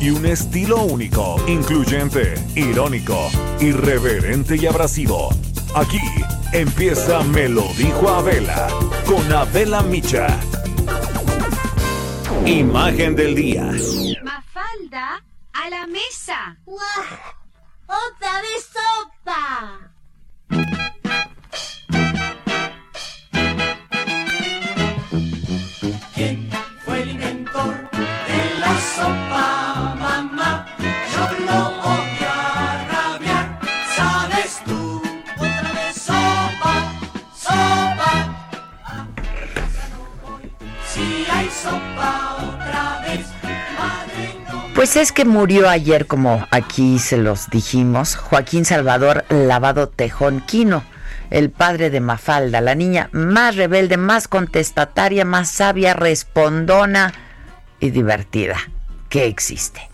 Y un estilo único, incluyente, irónico, irreverente y abrasivo. Aquí empieza Me lo dijo Abela con Abela Micha. Imagen del día. Mafalda, a la mesa. ¡Otra vez sopa! ¿Quién fue el inventor de la sopa, Pues es que murió ayer, como aquí se los dijimos, Joaquín Salvador Lavado Tejón Quino, el padre de Mafalda, la niña más rebelde, más contestataria, más sabia, respondona y divertida que existe.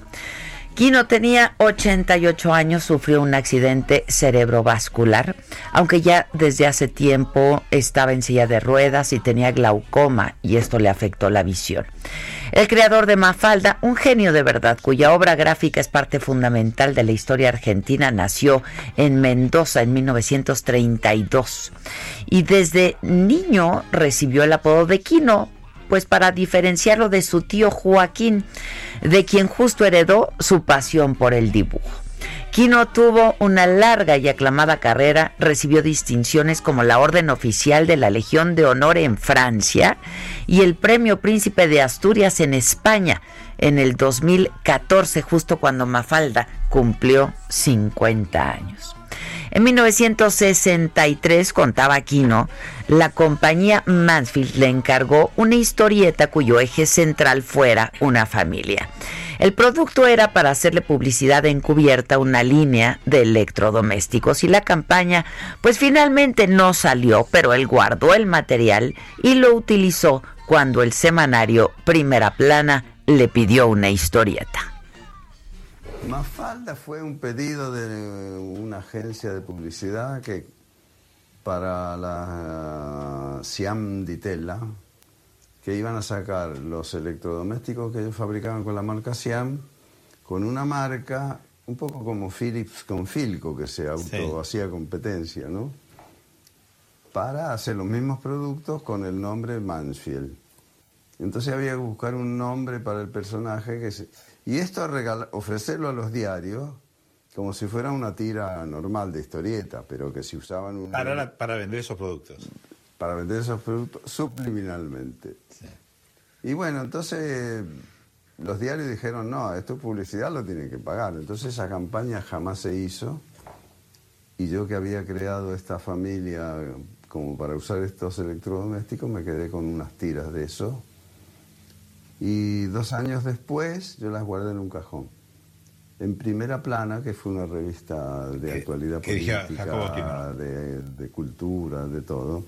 Quino tenía 88 años, sufrió un accidente cerebrovascular, aunque ya desde hace tiempo estaba en silla de ruedas y tenía glaucoma y esto le afectó la visión. El creador de Mafalda, un genio de verdad, cuya obra gráfica es parte fundamental de la historia argentina, nació en Mendoza en 1932 y desde niño recibió el apodo de Quino, pues para diferenciarlo de su tío Joaquín, de quien justo heredó su pasión por el dibujo. Quino tuvo una larga y aclamada carrera, recibió distinciones como la Orden Oficial de la Legión de Honor en Francia y el Premio Príncipe de Asturias en España en el 2014, justo cuando Mafalda cumplió 50 años. En 1963, contaba Quino, la compañía Mansfield le encargó una historieta cuyo eje central fuera una familia. El producto era para hacerle publicidad encubierta a una línea de electrodomésticos y la campaña pues finalmente no salió, pero él guardó el material y lo utilizó cuando el semanario Primera Plana le pidió una historieta. Mafalda fue un pedido de una agencia de publicidad que para la Siam di Tella, que iban a sacar los electrodomésticos que ellos fabricaban con la marca Siam, con una marca un poco como Philips con Filco, que se auto hacía competencia, ¿no? Para hacer los mismos productos con el nombre Mansfield. Entonces había que buscar un nombre para el personaje que se... Y esto regala- ofrecerlo a los diarios como si fuera una tira normal de historieta, pero que si usaban un Para, la- para vender esos productos. para vender esos productos subliminalmente. Y bueno, entonces los diarios dijeron, no, esto es publicidad, lo tienen que pagar. Entonces esa campaña jamás se hizo. Y yo que había creado esta familia como para usar estos electrodomésticos, me quedé con unas tiras de eso. Y dos años después yo las guardé en un cajón. En primera plana, que fue una revista de actualidad política, Jacobo Quino. de, de cultura, de todo.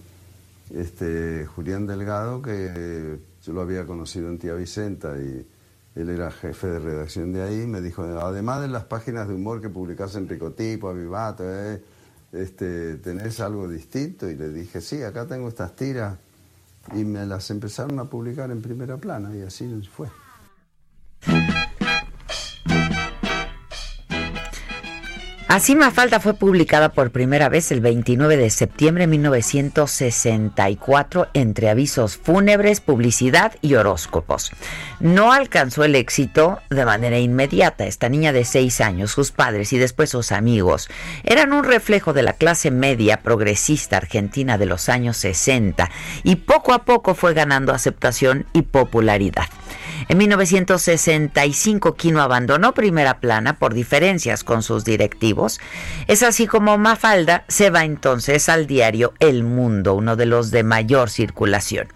Este, Julián Delgado, que yo lo había conocido en Tía Vicenta y él era jefe de redacción de ahí, me dijo, además de las páginas de humor que publicás en Ricotipo, Avivato, eh, este, ¿tenés algo distinto? Y le dije, sí, acá tengo estas tiras. Y me las empezaron a publicar en primera plana y así fue. Así Mafalda fue publicada por primera vez el 29 de septiembre de 1964 entre avisos fúnebres, publicidad y horóscopos. No alcanzó el éxito de manera inmediata. Esta niña de seis años, sus padres y después sus amigos eran un reflejo de la clase media progresista argentina de los años 60 y poco a poco fue ganando aceptación y popularidad. En 1965 Quino abandonó Primera Plana por diferencias con sus directivos Es así como Mafalda se va entonces al diario El Mundo, uno de los de mayor circulación.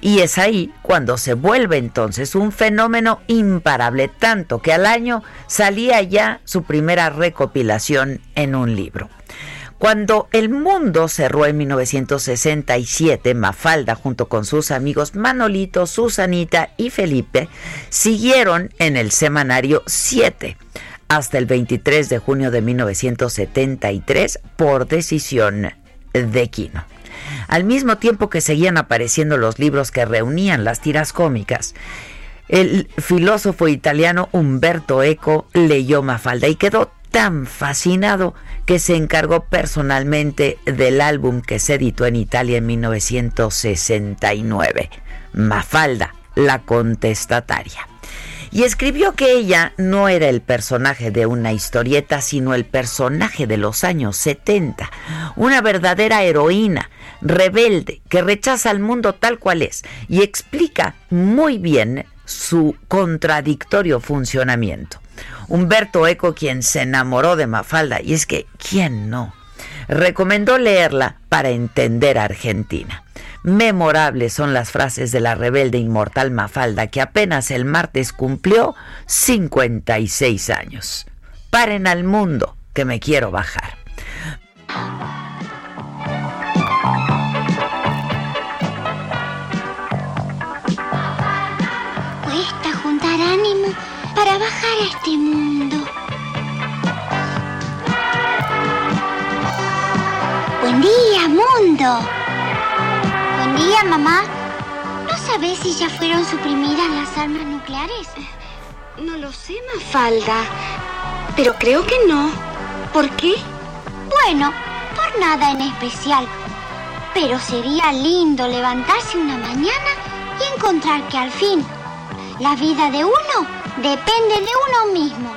Y es ahí cuando se vuelve entonces un fenómeno imparable, tanto que al año salía ya su primera recopilación en un libro. Cuando el mundo cerró en 1967, Mafalda, junto con sus amigos Manolito, Susanita y Felipe, siguieron en el semanario 7 hasta el 23 de junio de 1973 por decisión de Quino. Al mismo tiempo que seguían apareciendo los libros que reunían las tiras cómicas, el filósofo italiano Umberto Eco leyó Mafalda y quedó tan fascinado que se encargó personalmente del álbum que se editó en Italia en 1969, Mafalda, la contestataria. Y escribió que ella no era el personaje de una historieta, sino el personaje de los años 70, una verdadera heroína, rebelde, que rechaza al mundo tal cual es y explica muy bien su contradictorio funcionamiento. Humberto Eco, quien se enamoró de Mafalda, y es que, ¿quién no? Recomendó leerla para entender a Argentina. Memorables son las frases de la rebelde inmortal Mafalda, que apenas el martes cumplió 56 años. Paren al mundo, que me quiero bajar. Cuesta juntar ánimo para bajar a este mundo. Buen día, mundo. Buen día, mamá. ¿No sabes si ya fueron suprimidas las armas nucleares? No lo sé, Mafalda. Pero creo que no. ¿Por qué? Bueno, por nada en especial. Pero sería lindo levantarse una mañana y encontrar que al fin la vida de uno depende de uno mismo.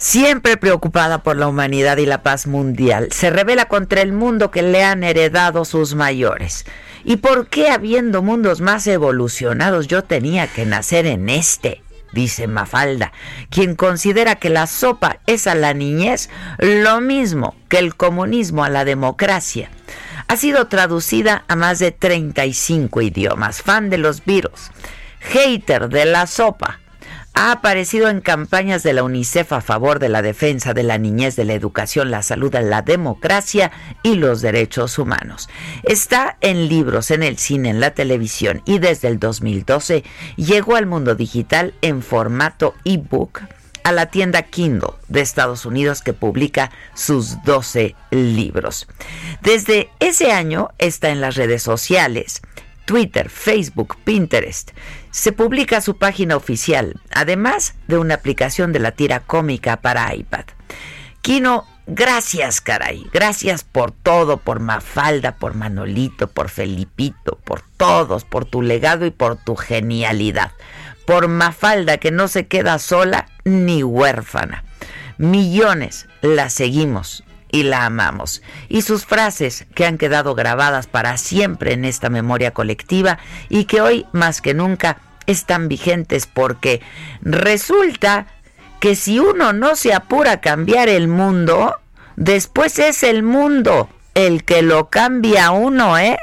Siempre preocupada por la humanidad y la paz mundial, se revela contra el mundo que le han heredado sus mayores. ¿Y por qué habiendo mundos más evolucionados yo tenía que nacer en este? Dice Mafalda, quien considera que la sopa es a la niñez lo mismo que el comunismo a la democracia. Ha sido traducida a más de 35 idiomas, fan de los virus, hater de la sopa, ha aparecido en campañas de la UNICEF a favor de la defensa de la niñez, de la educación, la salud, la democracia y los derechos humanos. Está en libros, en el cine, en la televisión y desde el 2012 llegó al mundo digital en formato ebook a la tienda Kindle de Estados Unidos que publica sus 12 libros. Desde ese año está en las redes sociales, Twitter, Facebook, Pinterest. Se publica su página oficial, además de una aplicación de la tira cómica para iPad. Kino, gracias, caray. Gracias por todo, por Mafalda, por Manolito, por Felipito, por todos, por tu legado y por tu genialidad. Por Mafalda, que no se queda sola ni huérfana. Millones la seguimos y la amamos. Y sus frases que han quedado grabadas para siempre en esta memoria colectiva y que hoy más que nunca están vigentes porque resulta que si uno no se apura a cambiar el mundo, después es el mundo el que lo cambia a uno, ¿eh?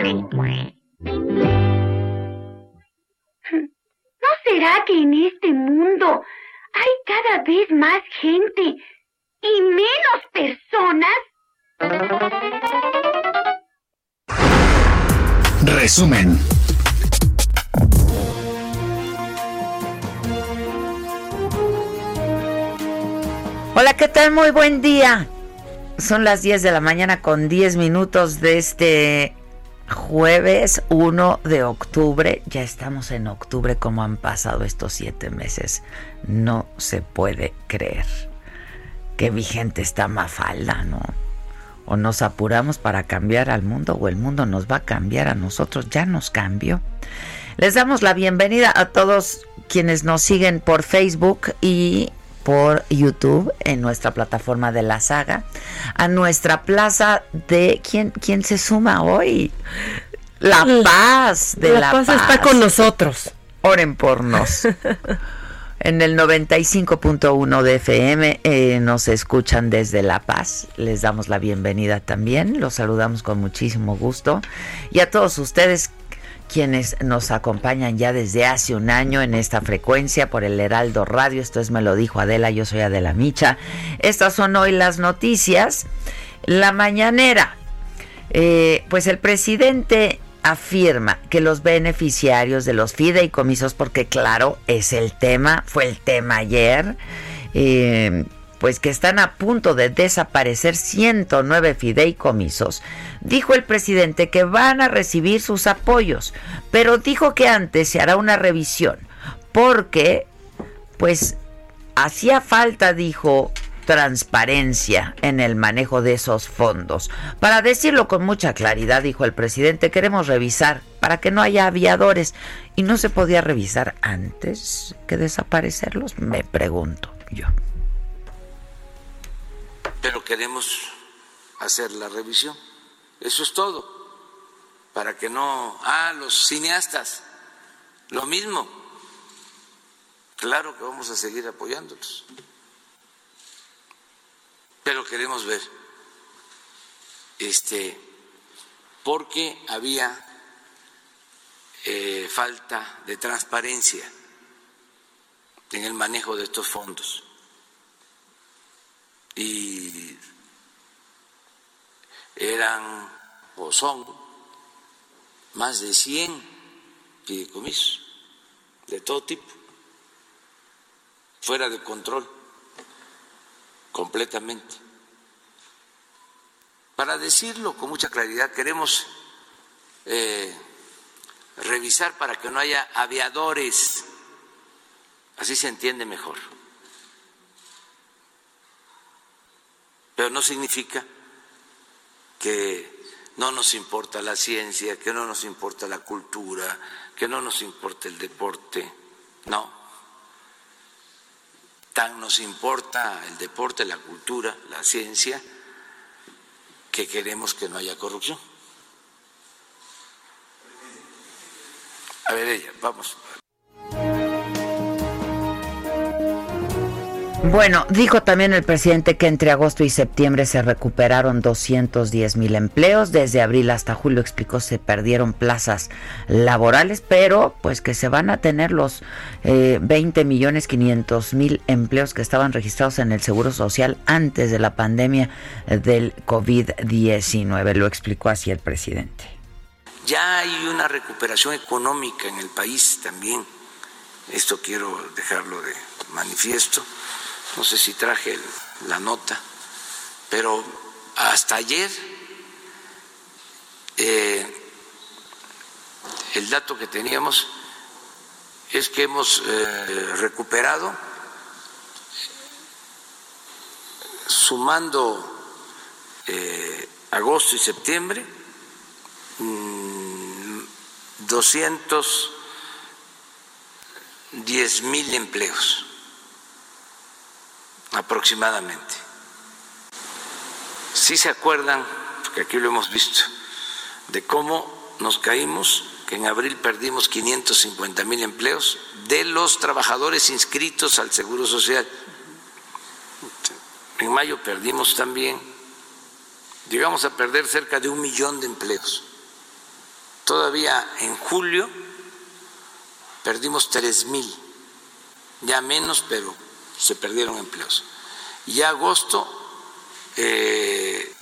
¿No será que en este mundo hay cada vez más gente y menos personas? Resumen. Hola, ¿qué tal? Muy buen día. Son las 10 de la mañana con 10 minutos de este jueves 1 de octubre. Ya estamos en octubre, como han pasado estos siete meses. No se puede creer. Qué vigente está Mafalda, ¿no? o nos apuramos para cambiar al mundo o el mundo nos va a cambiar a nosotros, ya nos cambió. Les damos la bienvenida a todos quienes nos siguen por Facebook y por YouTube en nuestra plataforma de la saga, a nuestra plaza de quién quién se suma hoy. La paz de la, la paz, está con nosotros. Oren por nos. En el 95.1 de FM eh, nos escuchan desde La Paz. Les damos la bienvenida también. Los saludamos con muchísimo gusto. Y a todos ustedes quienes nos acompañan ya desde hace un año en esta frecuencia por el Heraldo Radio. Esto es Me lo dijo Adela, yo soy Adela Micha. Estas son hoy las noticias. La mañanera. Eh, pues el presidente afirma que los beneficiarios de los fideicomisos, porque claro, es el tema, fue el tema ayer, eh, pues que están a punto de desaparecer 109 fideicomisos, dijo el presidente que van a recibir sus apoyos, pero dijo que antes se hará una revisión, porque pues hacía falta, dijo, transparencia en el manejo de esos fondos. Para decirlo con mucha claridad, dijo el presidente, queremos revisar para que no haya aviadores. ¿Y no se podía revisar antes que desaparecerlos? Me pregunto yo. Pero queremos hacer la revisión. Eso es todo. Para que no... Ah, los cineastas. Lo mismo. Claro que vamos a seguir apoyándolos pero queremos ver, este, porque había eh, falta de transparencia en el manejo de estos fondos. Y eran o son más de 100 fideicomisos de todo tipo, fuera de control completamente. Para decirlo con mucha claridad, queremos eh, revisar para que no haya aviadores, así se entiende mejor. Pero no significa que no nos importa la ciencia, que no nos importa la cultura, que no nos importa el deporte, no tan nos importa el deporte, la cultura, la ciencia, que queremos que no haya corrupción. A ver ella, vamos. Bueno, dijo también el presidente que entre agosto y septiembre se recuperaron 210 mil empleos. Desde abril hasta julio, explicó, se perdieron plazas laborales, pero pues que se van a tener los eh, 20 millones 500 mil empleos que estaban registrados en el Seguro Social antes de la pandemia del COVID-19. Lo explicó así el presidente. Ya hay una recuperación económica en el país también. Esto quiero dejarlo de manifiesto no sé si traje la nota, pero hasta ayer eh, el dato que teníamos es que hemos eh, recuperado, sumando eh, agosto y septiembre, 210 mm, mil empleos aproximadamente. Si se acuerdan, porque aquí lo hemos visto, de cómo nos caímos, que en abril perdimos 550 mil empleos de los trabajadores inscritos al Seguro Social. En mayo perdimos también, llegamos a perder cerca de un millón de empleos. Todavía en julio perdimos tres mil, ya menos, pero se perdieron empleos. Y agosto eh,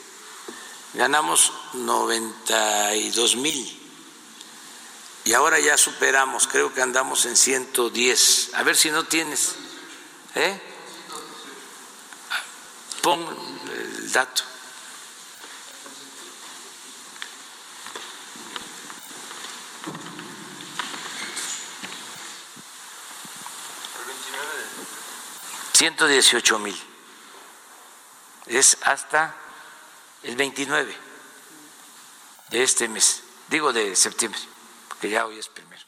ganamos 92 mil. Y ahora ya superamos, creo que andamos en 110. A ver si no tienes. ¿Eh? Pon el dato. Ciento dieciocho mil es hasta el 29 de este mes, digo de septiembre, porque ya hoy es primero.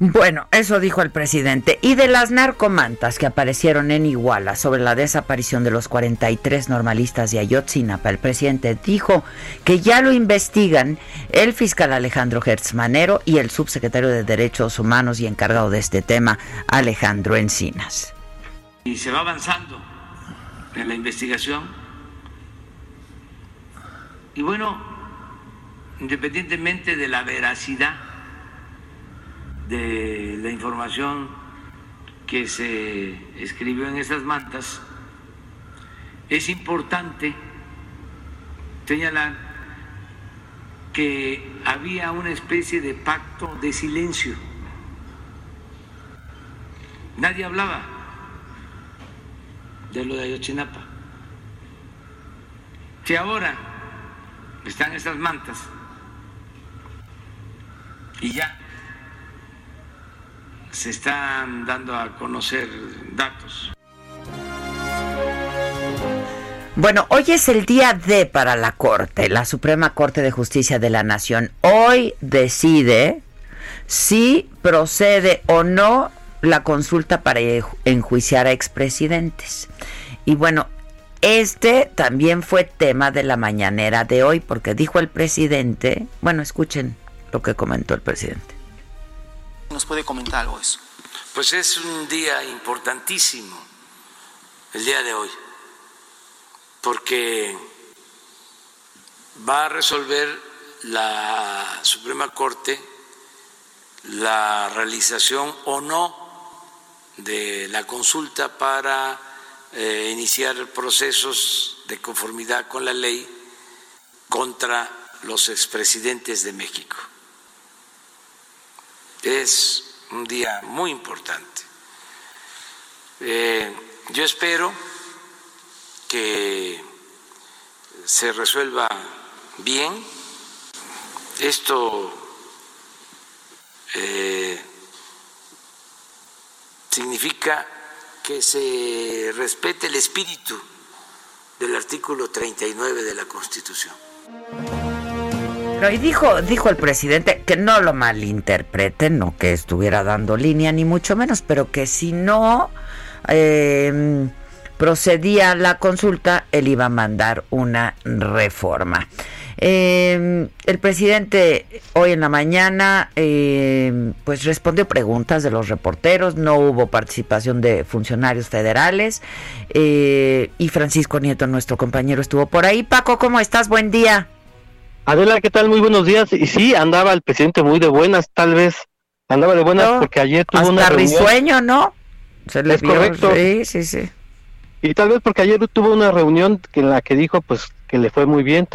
Bueno, eso dijo el presidente. Y de las narcomantas que aparecieron en Iguala sobre la desaparición de los 43 normalistas de Ayotzinapa, el presidente dijo que ya lo investigan el fiscal Alejandro Manero y el subsecretario de Derechos Humanos y encargado de este tema, Alejandro Encinas. Y se va avanzando en la investigación. Y bueno, independientemente de la veracidad de la información que se escribió en esas mantas, es importante señalar que había una especie de pacto de silencio. Nadie hablaba de lo de Ayotzinapa. Si ahora están esas mantas y ya se están dando a conocer datos. Bueno, hoy es el día D para la Corte, la Suprema Corte de Justicia de la Nación. Hoy decide si procede o no la consulta para enjuiciar a expresidentes. Y bueno, este también fue tema de la mañanera de hoy porque dijo el presidente, bueno, escuchen lo que comentó el presidente. ¿Nos puede comentar algo eso? Pues es un día importantísimo, el día de hoy, porque va a resolver la Suprema Corte la realización o no de la consulta para eh, iniciar procesos de conformidad con la ley contra los expresidentes de México es un día muy importante. Eh, yo espero que se resuelva bien. Esto eh, significa que se respete el espíritu del artículo 39 de la Constitución y dijo, dijo el presidente que no lo malinterpreten, no que estuviera dando línea ni mucho menos, pero que si no em, procedía la consulta, él iba a mandar una reforma. Em, el presidente hoy en la mañana em, pues respondió preguntas de los reporteros, no hubo participación de funcionarios federales eh, y Francisco Nieto, nuestro compañero, estuvo por ahí. Paco, ¿cómo estás? Buen día. Adela, ¿qué tal? Muy buenos días. Y sí, andaba el presidente muy de buenas, tal vez. Andaba de buenas porque ayer tuvo una reunión. risueño, ¿no? Se le es correcto. Sí, sí, sí. Y tal vez porque ayer tuvo una reunión en la que dijo pues que le fue muy bien.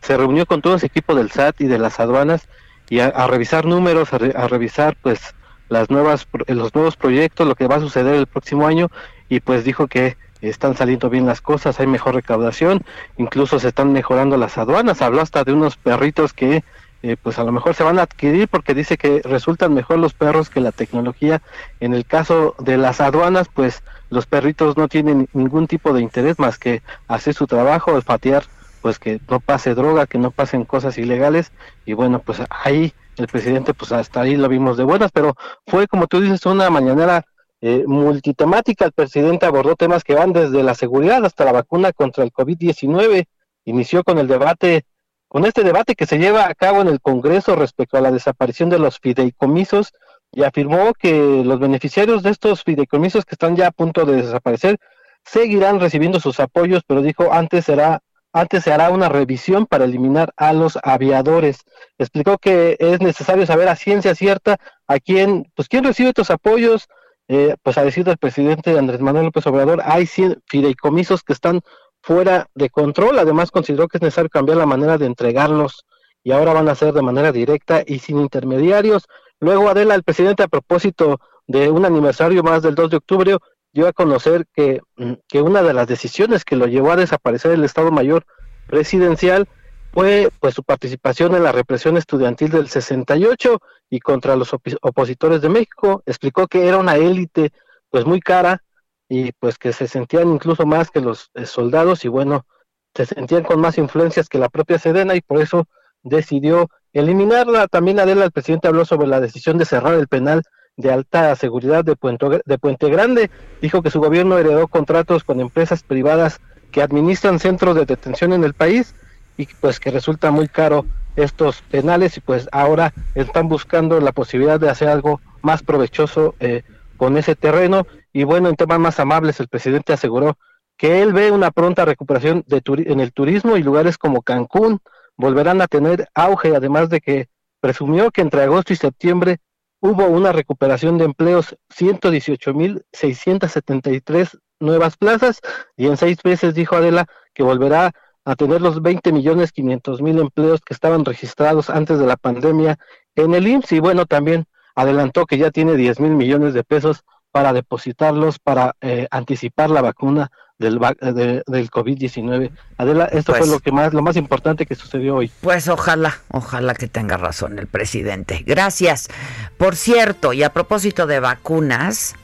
Se reunió con todo ese equipo del SAT y de las aduanas y a, revisar números, a, a, revisar pues las nuevas los nuevos proyectos, lo que va a suceder el próximo año y pues dijo que están saliendo bien las cosas, hay mejor recaudación, incluso se están mejorando las aduanas, habló hasta de unos perritos que eh, pues a lo mejor se van a adquirir porque dice que resultan mejor los perros que la tecnología. En el caso de las aduanas, pues los perritos no tienen ningún tipo de interés más que hacer su trabajo, olfatear, pues que no pase droga, que no pasen cosas ilegales y bueno, pues ahí el presidente pues hasta ahí lo vimos de buenas, pero fue como tú dices una mañanera eh, multitemática. El presidente abordó temas que van desde la seguridad hasta la vacuna contra el COVID-19. Inició con el debate, con este debate que se lleva a cabo en el Congreso respecto a la desaparición de los fideicomisos y afirmó que los beneficiarios de estos fideicomisos que están ya a punto de desaparecer seguirán recibiendo sus apoyos, pero dijo antes será antes se hará una revisión para eliminar a los aviadores. Explicó que es necesario saber a ciencia cierta a quién, pues quién recibe estos apoyos, eh, pues a decir del presidente Andrés Manuel López Obrador, hay fideicomisos que están fuera de control. Además, consideró que es necesario cambiar la manera de entregarlos y ahora van a ser de manera directa y sin intermediarios. Luego, Adela, el presidente, a propósito de un aniversario más del 2 de octubre, dio a conocer que, mm, que una de las decisiones que lo llevó a desaparecer el Estado Mayor presidencial fue pues su participación en la represión estudiantil del 68 y contra los opositores de México. Explicó que era una élite pues muy cara y pues que se sentían incluso más que los eh, soldados y bueno, se sentían con más influencias que la propia Sedena y por eso decidió eliminarla. También Adela, el presidente habló sobre la decisión de cerrar el penal de alta seguridad de Puente, de Puente Grande. Dijo que su gobierno heredó contratos con empresas privadas que administran centros de detención en el país y pues que resulta muy caro estos penales y pues ahora están buscando la posibilidad de hacer algo más provechoso eh, con ese terreno y bueno en temas más amables el presidente aseguró que él ve una pronta recuperación de en el turismo y lugares como Cancún volverán a tener auge además de que presumió que entre agosto y septiembre hubo una recuperación de empleos 118.673 nuevas plazas y en seis meses dijo Adela que volverá a tener los 20 millones 500 mil empleos que estaban registrados antes de la pandemia en el IMSS y bueno también adelantó que ya tiene 10 mil millones de pesos para depositarlos para eh, anticipar la vacuna del, del COVID-19. Adela, esto fue pues lo que más lo más importante que sucedió hoy. Pues ojalá, ojalá que tenga razón el presidente. Gracias. Por cierto, y a propósito de vacunas,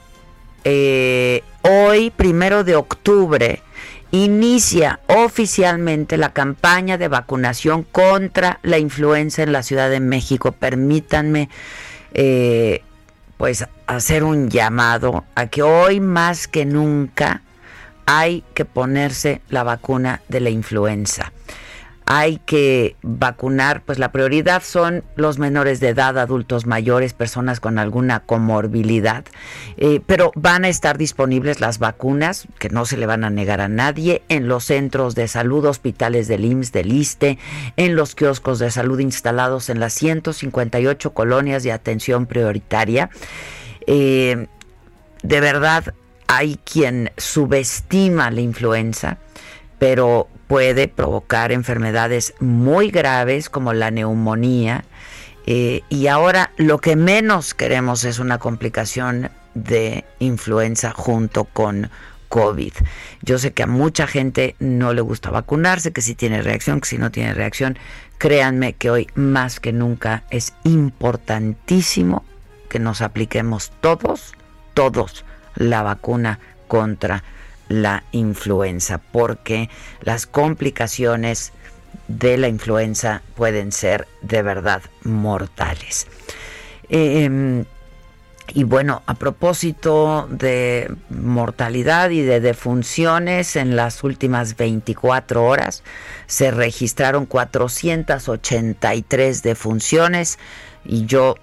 eh, hoy, primero de octubre, inicia oficialmente la campaña de vacunación contra la influenza en la Ciudad de México. Permítanme eh, pues hacer un llamado a que hoy más que nunca hay que ponerse la vacuna de la influenza hay que vacunar, pues la prioridad son los menores de edad, adultos mayores, personas con alguna comorbilidad, eh, pero van a estar disponibles las vacunas, que no se le van a negar a nadie, en los centros de salud, hospitales del IMSS, del ISTE, en los kioscos de salud instalados en las 158 colonias de atención prioritaria. Eh, de verdad, hay quien subestima la influenza, pero puede provocar enfermedades muy graves como la neumonía. Eh, y ahora lo que menos queremos es una complicación de influenza junto con COVID. Yo sé que a mucha gente no le gusta vacunarse, que si tiene reacción, que si no tiene reacción. Créanme que hoy más que nunca es importantísimo que nos apliquemos todos, todos la vacuna contra la influenza, porque las complicaciones de la influenza pueden ser de verdad mortales. Em, y bueno, a propósito de mortalidad y de defunciones, en las últimas 24 horas se registraron 483 defunciones y yo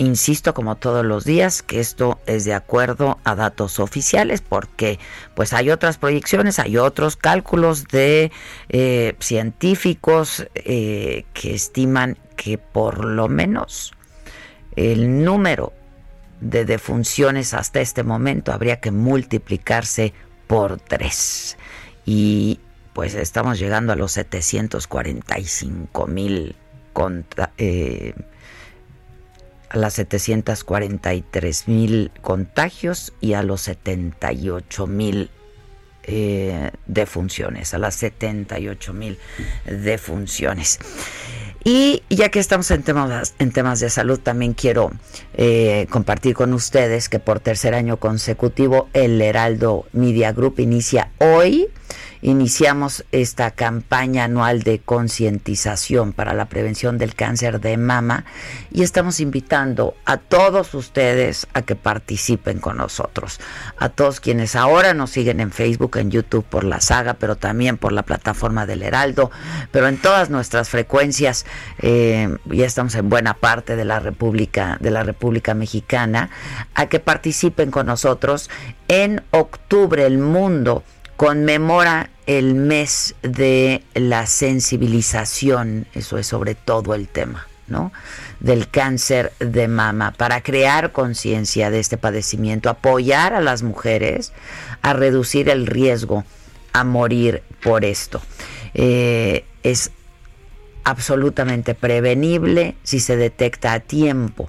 Insisto como todos los días que esto es de acuerdo a datos oficiales porque pues hay otras proyecciones, hay otros cálculos de eh, científicos eh, que estiman que por lo menos el número de defunciones hasta este momento habría que multiplicarse por tres. Y pues estamos llegando a los 745 mil eh, a las 743 mil contagios y a los 78 mil eh, defunciones, a las 78 mil defunciones. Y ya que estamos en temas, en temas de salud, también quiero eh, compartir con ustedes que por tercer año consecutivo el Heraldo Media Group inicia hoy iniciamos esta campaña anual de concientización para la prevención del cáncer de mama y estamos invitando a todos ustedes a que participen con nosotros, a todos quienes ahora nos siguen en Facebook, en YouTube por la saga, pero también por la plataforma del Heraldo, pero en todas nuestras frecuencias, eh, ya estamos en buena parte de la República, de la República Mexicana, a que participen con nosotros. En octubre el mundo conmemora el mes de la sensibilización, eso es sobre todo el tema, ¿no? Del cáncer de mama, para crear conciencia de este padecimiento, apoyar a las mujeres a reducir el riesgo a morir por esto. Eh, es absolutamente prevenible si se detecta a tiempo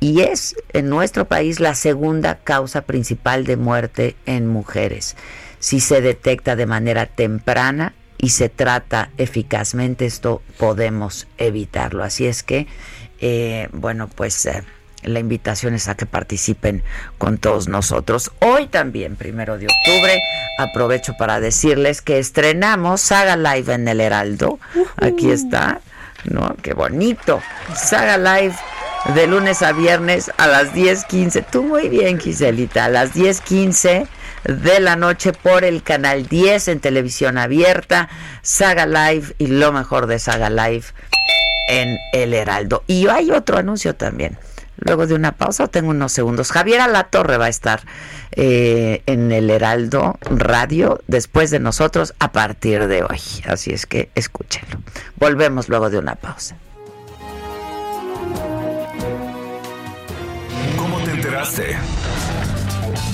y es en nuestro país la segunda causa principal de muerte en mujeres si se detecta de manera temprana y se trata eficazmente, esto podemos evitarlo. Así es que, eh, bueno, pues eh, la invitación es a que participen con todos nosotros. Hoy también, primero de octubre, aprovecho para decirles que estrenamos Saga Live en el Heraldo. Aquí está, ¿no? Qué bonito. Saga Live de lunes a viernes a las 10:15. Tú muy bien, Giselita, a las 10:15 de la noche por el canal 10 en televisión abierta, Saga Live y lo mejor de Saga Live en El Heraldo. Y hay otro anuncio también. Luego de una pausa, tengo unos segundos. Javier Alatorre va a estar eh, en el Heraldo Radio después de nosotros a partir de hoy. Así es que escúchenlo. Volvemos luego de una pausa. ¿Cómo te enteraste?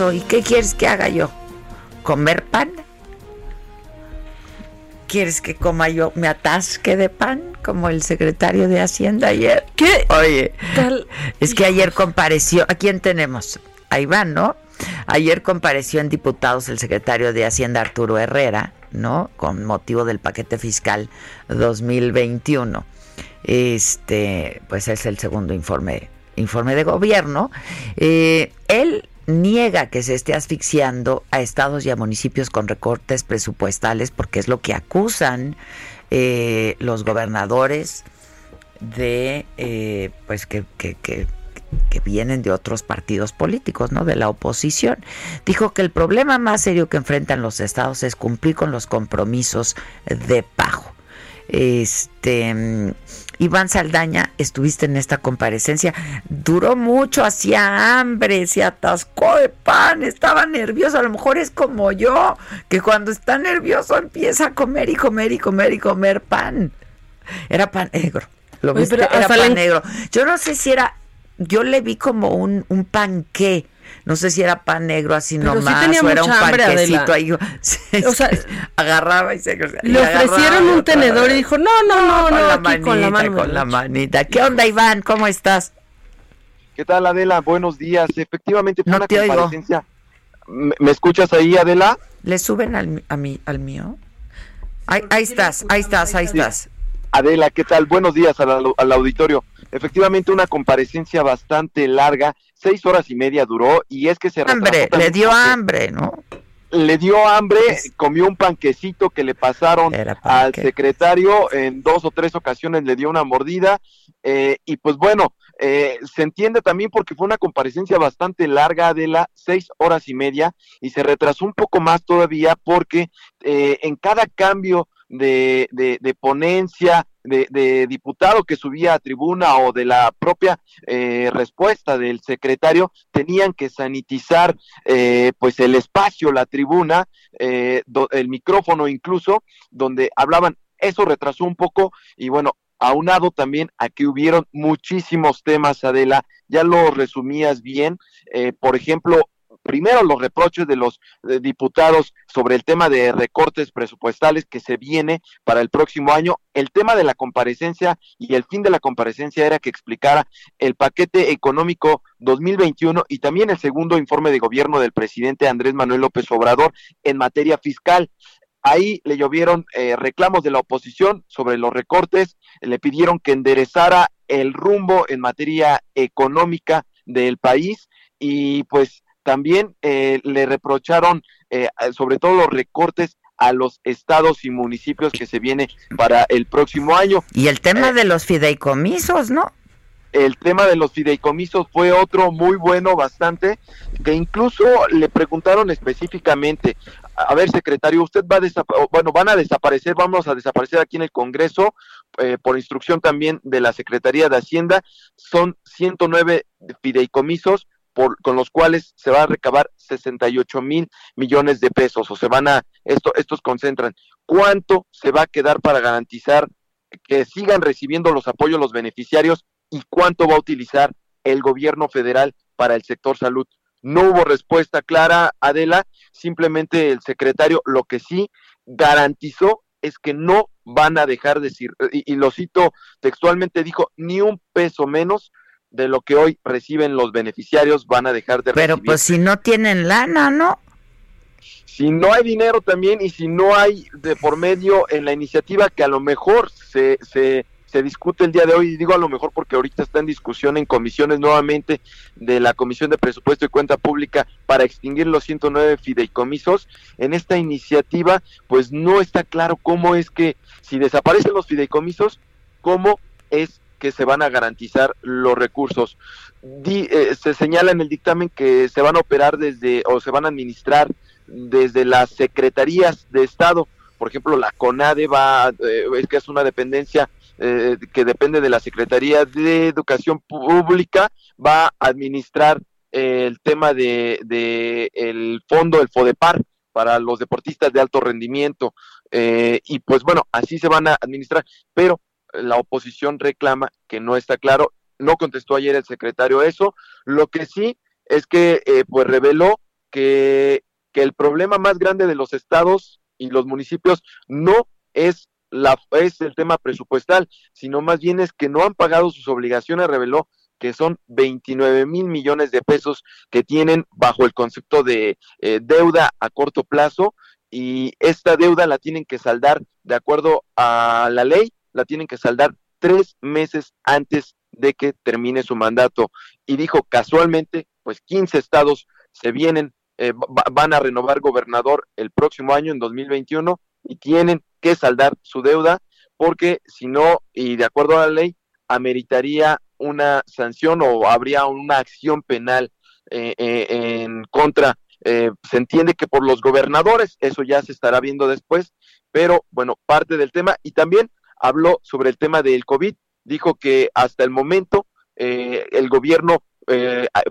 ¿Y qué quieres que haga yo? ¿Comer pan? ¿Quieres que coma yo, me atasque de pan como el secretario de Hacienda ayer? ¿Qué? Oye, es que ayer compareció, ¿a quién tenemos? Ahí van, ¿no? Ayer compareció en diputados el secretario de Hacienda Arturo Herrera, ¿no? Con motivo del paquete fiscal 2021. Este, pues es el segundo informe, informe de gobierno. Eh, él niega que se esté asfixiando a estados y a municipios con recortes presupuestales porque es lo que acusan eh, los gobernadores de eh, pues que, que, que, que, vienen de otros partidos políticos, ¿no? De la oposición. Dijo que el problema más serio que enfrentan los estados es cumplir con los compromisos de pago. Este Iván Saldaña, estuviste en esta comparecencia, duró mucho, hacía hambre, se atascó de pan, estaba nervioso, a lo mejor es como yo, que cuando está nervioso empieza a comer y comer y comer y comer pan. Era pan negro. Lo viste, era pan negro. Yo no sé si era, yo le vi como un, un panqué no sé si era pan negro así nomás o era un panquecito ahí. o sea, agarraba y se Le ofrecieron un tenedor y dijo, "No, no, no, no, con, la manita, con la mano, con la manita." ¿Qué onda, Iván? ¿Cómo estás? ¿Qué tal, Adela? Buenos días. Efectivamente fue una comparecencia. ¿Me, escuchas ahí, Adela? ¿Le suben al, a mí, al mío? Ahí, ahí estás, ahí estás, ahí estás. Adela, ¿qué tal? Buenos días al, al auditorio. Efectivamente, una comparecencia bastante larga seis horas y media duró y es que se hambre, le dio hambre, ¿no? Le dio hambre, comió un panquecito que le pasaron al secretario en dos o tres ocasiones, le dio una mordida eh, y pues bueno, eh, se entiende también porque fue una comparecencia bastante larga de las seis horas y media y se retrasó un poco más todavía porque eh, en cada cambio de, de, ponencia, de, de, diputado que subía a tribuna o de la propia eh, respuesta del secretario, tenían que sanitizar eh, pues el espacio, la tribuna, eh, el micrófono incluso, donde hablaban. Eso retrasó un poco y bueno, aunado también a que hubieron muchísimos temas, Adela, ya lo resumías bien, eh, por ejemplo, primero los reproches de los diputados sobre el tema de recortes presupuestales que se viene para el próximo año. El tema de la comparecencia y el fin de la comparecencia era que explicara el paquete económico 2021 y también el segundo informe de gobierno del presidente Andrés Manuel López Obrador en materia fiscal. Ahí le llovieron eh, reclamos de la oposición sobre los recortes, le pidieron que enderezara el rumbo en materia económica del país y pues también eh, le reprocharon eh, sobre todo los recortes a los estados y municipios que se viene para el próximo año. Y el tema eh, de los fideicomisos, ¿no? El tema de los fideicomisos fue otro muy bueno, bastante, que incluso le preguntaron específicamente, a ver, secretario, usted va a bueno, van a desaparecer, vamos a desaparecer aquí en el Congreso, por instrucción también de la Secretaría de Hacienda, son 109 fideicomisos con los cuales se va a recabar 68 mil millones de pesos o se van a, esto, estos concentran. Cuánto se va a quedar para garantizar que sigan recibiendo los apoyos los beneficiarios y cuánto va a utilizar el gobierno federal para el sector salud. No hubo respuesta clara, Adela, simplemente el secretario lo que sí garantizó es que no van a dejar de decir, y, lo cito textualmente, dijo, ni un peso menos de lo que hoy reciben los beneficiarios van a dejar de Pero pues si no tienen lana, ¿no? Si no hay dinero también y si no hay de por medio en la iniciativa que a lo mejor se, se se discute el día de hoy, y digo a lo mejor porque ahorita está en discusión en comisiones nuevamente de la Comisión de Presupuesto y Cuenta Pública para extinguir los 109 fideicomisos, en esta iniciativa pues no está claro cómo es que si desaparecen los fideicomisos, cómo es que se van a garantizar los recursos. Eh, se señala en el dictamen que se van a operar desde o se van a administrar desde las secretarías de Estado. Por ejemplo, la CONADE va, eh, es que es una dependencia eh, que depende de la Secretaría de Educación Pública, va a administrar eh, el tema de, el fondo, el FODEPAR, para los deportistas de alto rendimiento. Eh, y pues bueno, así se van a administrar, pero la oposición reclama que no está claro. No contestó ayer el secretario eso. Lo que sí es que pues reveló que, que el problema más grande de los estados y los municipios no es la, es el tema presupuestal, sino más bien es que no han pagado sus obligaciones, reveló que son 29 mil millones de pesos que tienen bajo el concepto de eh, deuda a corto plazo y esta deuda la tienen que saldar de acuerdo a la ley, la tienen que saldar tres meses antes de que termine su mandato. Y dijo casualmente, pues 15 estados se vienen, eh, van a renovar gobernador el próximo año, en 2021, y tienen que saldar su deuda, porque si no, y de acuerdo a la ley, ameritaría una sanción o habría una acción penal eh, eh, en contra. Eh, se entiende que por los gobernadores, eso ya se estará viendo después, pero bueno, parte del tema. Y también habló sobre el tema del COVID, dijo que hasta el momento el gobierno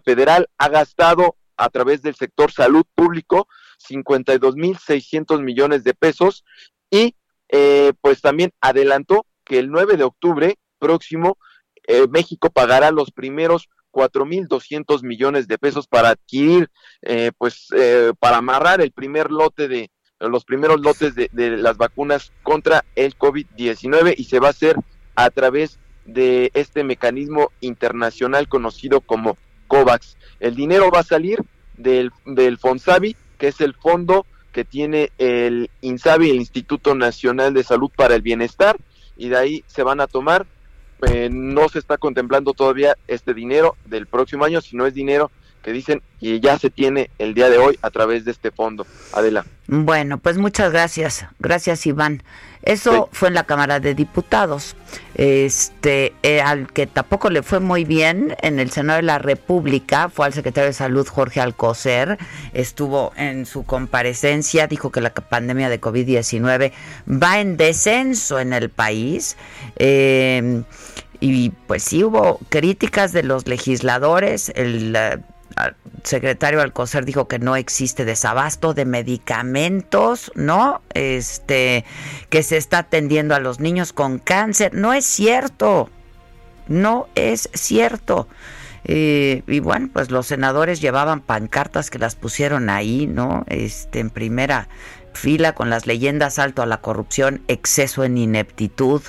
federal ha gastado a través del sector salud público 52.600 millones de pesos y eh, pues también adelantó que el 9 de octubre próximo eh, México pagará los primeros 4.200 millones de pesos para adquirir, eh, pues para amarrar el primer lote de los primeros lotes de, de las vacunas contra el COVID-19 y se va a hacer a través de este mecanismo internacional conocido como COVAX. El dinero va a salir del, del FONSAVI, que es el Fondo que tiene el INSABI, el Instituto Nacional de Salud para el Bienestar, y de ahí se van a tomar. Eh, no se está contemplando todavía este dinero del próximo año, sino es dinero que dicen que ya se tiene el día de hoy a través de este fondo. Adela. Bueno, pues muchas gracias. Gracias, Iván. Eso fue en la Cámara de Diputados. Este, eh, al que tampoco le fue muy bien en el Senado de la República fue al secretario de Salud Jorge Alcocer. Estuvo en su comparecencia, dijo que la pandemia de COVID-19 va en descenso en el país. Eh, y pues sí hubo críticas de los legisladores. El secretario Alcocer dijo que no existe desabasto de medicamentos, ¿no? Este, que se está atendiendo a los niños con cáncer. No es cierto. No es cierto. Eh, y bueno, pues los senadores llevaban pancartas que las pusieron ahí, ¿no? Este, en primera fila con las leyendas alto a la corrupción, exceso en ineptitud.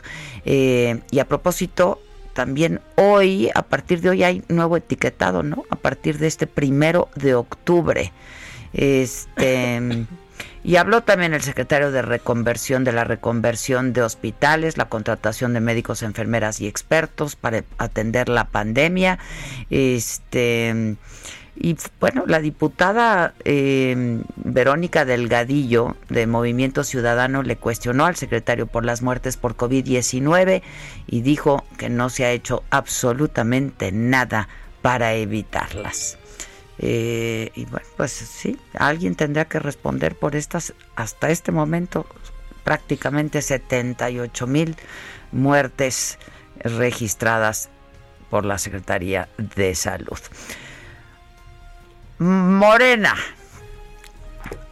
Eh, y a propósito, también hoy, a partir de hoy hay nuevo etiquetado, ¿no? A partir de este primero de octubre. Este. Y habló también el secretario de reconversión de la reconversión de hospitales, la contratación de médicos, enfermeras y expertos para atender la pandemia. Este y bueno, la diputada eh, Verónica Delgadillo de Movimiento Ciudadano le cuestionó al secretario por las muertes por COVID-19 y dijo que no se ha hecho absolutamente nada para evitarlas. Eh, y bueno, pues sí, alguien tendrá que responder por estas, hasta este momento, prácticamente 78 mil muertes registradas por la Secretaría de Salud. Morena.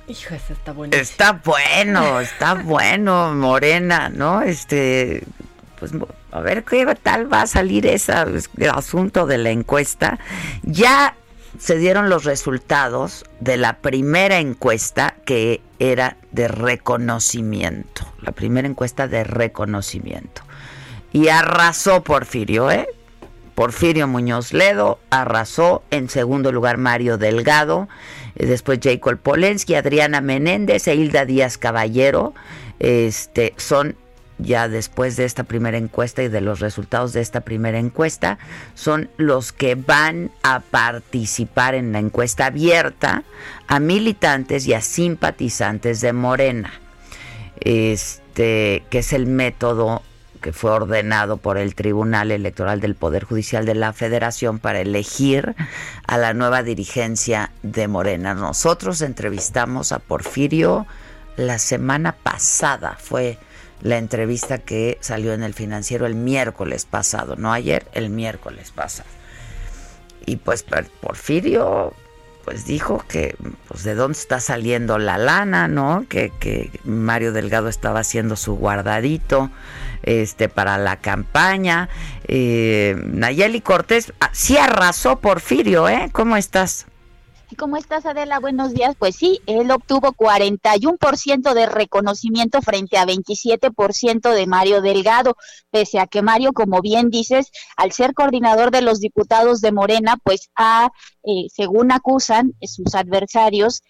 Hijo, ese está bueno. Está bueno, está bueno, Morena, ¿no? Este, pues a ver qué tal va a salir ese el asunto de la encuesta. Ya se dieron los resultados de la primera encuesta que era de reconocimiento, la primera encuesta de reconocimiento. Y arrasó Porfirio, ¿eh? Porfirio Muñoz Ledo arrasó en segundo lugar Mario Delgado, eh, después Jacob Polensky, Adriana Menéndez e Hilda Díaz Caballero. Este, son ya después de esta primera encuesta y de los resultados de esta primera encuesta, son los que van a participar en la encuesta abierta a militantes y a simpatizantes de Morena. Este, que es el método que fue ordenado por el Tribunal Electoral del Poder Judicial de la Federación para elegir a la nueva dirigencia de Morena. Nosotros entrevistamos a Porfirio la semana pasada, fue la entrevista que salió en el financiero el miércoles pasado, no ayer, el miércoles pasado. Y pues Porfirio pues dijo que pues de dónde está saliendo la lana, ¿no? Que, que Mario Delgado estaba haciendo su guardadito este para la campaña. Eh, Nayeli Cortés ah, sí arrasó Porfirio, ¿eh? ¿Cómo estás? ¿Cómo estás, Adela? Buenos días. Pues sí, él obtuvo 41% de reconocimiento frente a 27% de Mario Delgado, pese a que Mario, como bien dices, al ser coordinador de los diputados de Morena, pues ha, eh, según acusan sus adversarios,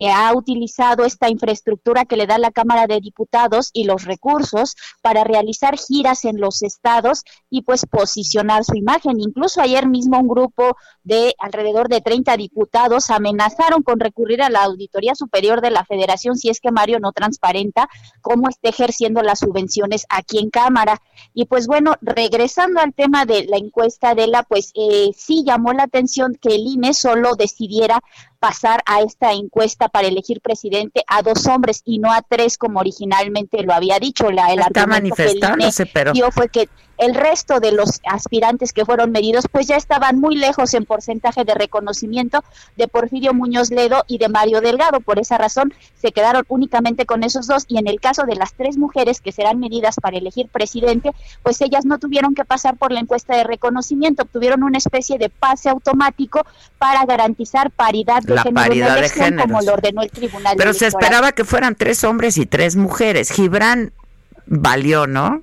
ha utilizado esta infraestructura que le da la Cámara de Diputados y los recursos para realizar giras en los estados y pues posicionar su imagen. Incluso ayer mismo un grupo de alrededor de 30 diputados amenazaron con recurrir a la Auditoría Superior de la Federación si es que Mario no transparenta cómo está ejerciendo las subvenciones aquí en Cámara. Y pues bueno, regresando al tema de la encuesta de la, pues eh, sí llamó la atención que el INE solo decidiera pasar a esta encuesta para elegir presidente a dos hombres y no a tres como originalmente lo había dicho. La, el Está manifestándose, pero... fue que el resto de los aspirantes que fueron medidos pues ya estaban muy lejos en porcentaje de reconocimiento de Porfirio Muñoz Ledo y de Mario Delgado. Por esa razón se quedaron únicamente con esos dos y en el caso de las tres mujeres que serán medidas para elegir presidente, pues ellas no tuvieron que pasar por la encuesta de reconocimiento, obtuvieron una especie de pase automático para garantizar paridad de género paridad de género como lo ordenó el Tribunal Pero se esperaba que fueran tres hombres y tres mujeres. Gibran valió, ¿no?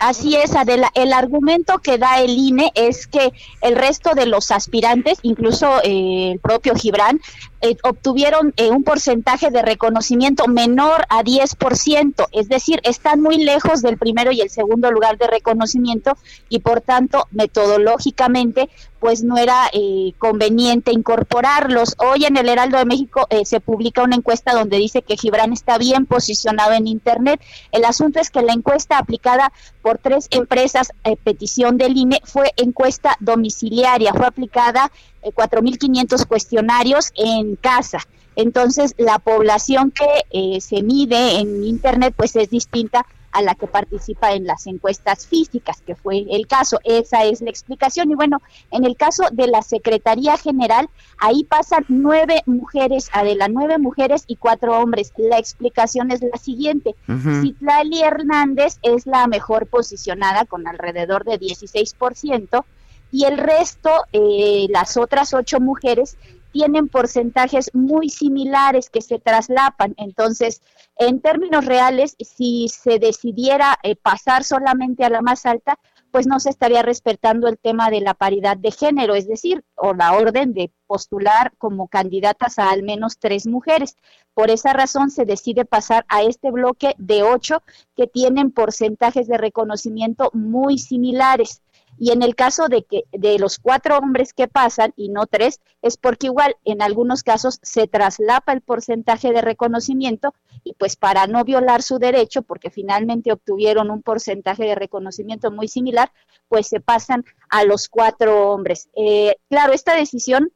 Así es, Adela. El argumento que da el INE es que el resto de los aspirantes, incluso eh, el propio Gibran, eh, obtuvieron eh, un porcentaje de reconocimiento menor a 10%, es decir, están muy lejos del primero y el segundo lugar de reconocimiento y por tanto, metodológicamente, pues no era eh, conveniente incorporarlos. Hoy en el Heraldo de México se publica una encuesta donde dice que Gibran está bien posicionado en Internet. El asunto es que la encuesta aplicada por tres empresas, petición del INE, fue encuesta domiciliaria, fue aplicada 4.500 cuestionarios en casa. Entonces, la población que eh, se mide en Internet, pues es distinta a la que participa en las encuestas físicas, que fue el caso. Esa es la explicación. Y bueno, en el caso de la Secretaría General, ahí pasan nueve mujeres, Adela, nueve mujeres y cuatro hombres. La explicación es la siguiente. Citlali Hernández es la mejor posicionada con alrededor de 16%, y el resto, eh, las otras ocho mujeres, tienen porcentajes muy similares que se traslapan. Entonces, en términos reales, si se decidiera eh, pasar solamente a la más alta, pues no se estaría respetando el tema de la paridad de género, es decir, o la orden de postular como candidatas a al menos tres mujeres. Por esa razón se decide pasar a este bloque de ocho que tienen porcentajes de reconocimiento muy similares. Y en el caso de que de los cuatro hombres que pasan y no tres, es porque igual en algunos casos se traslapa el porcentaje de reconocimiento y pues para no violar su derecho, porque finalmente obtuvieron un porcentaje de reconocimiento muy similar, pues se pasan a los cuatro hombres. Eh, claro, esta decisión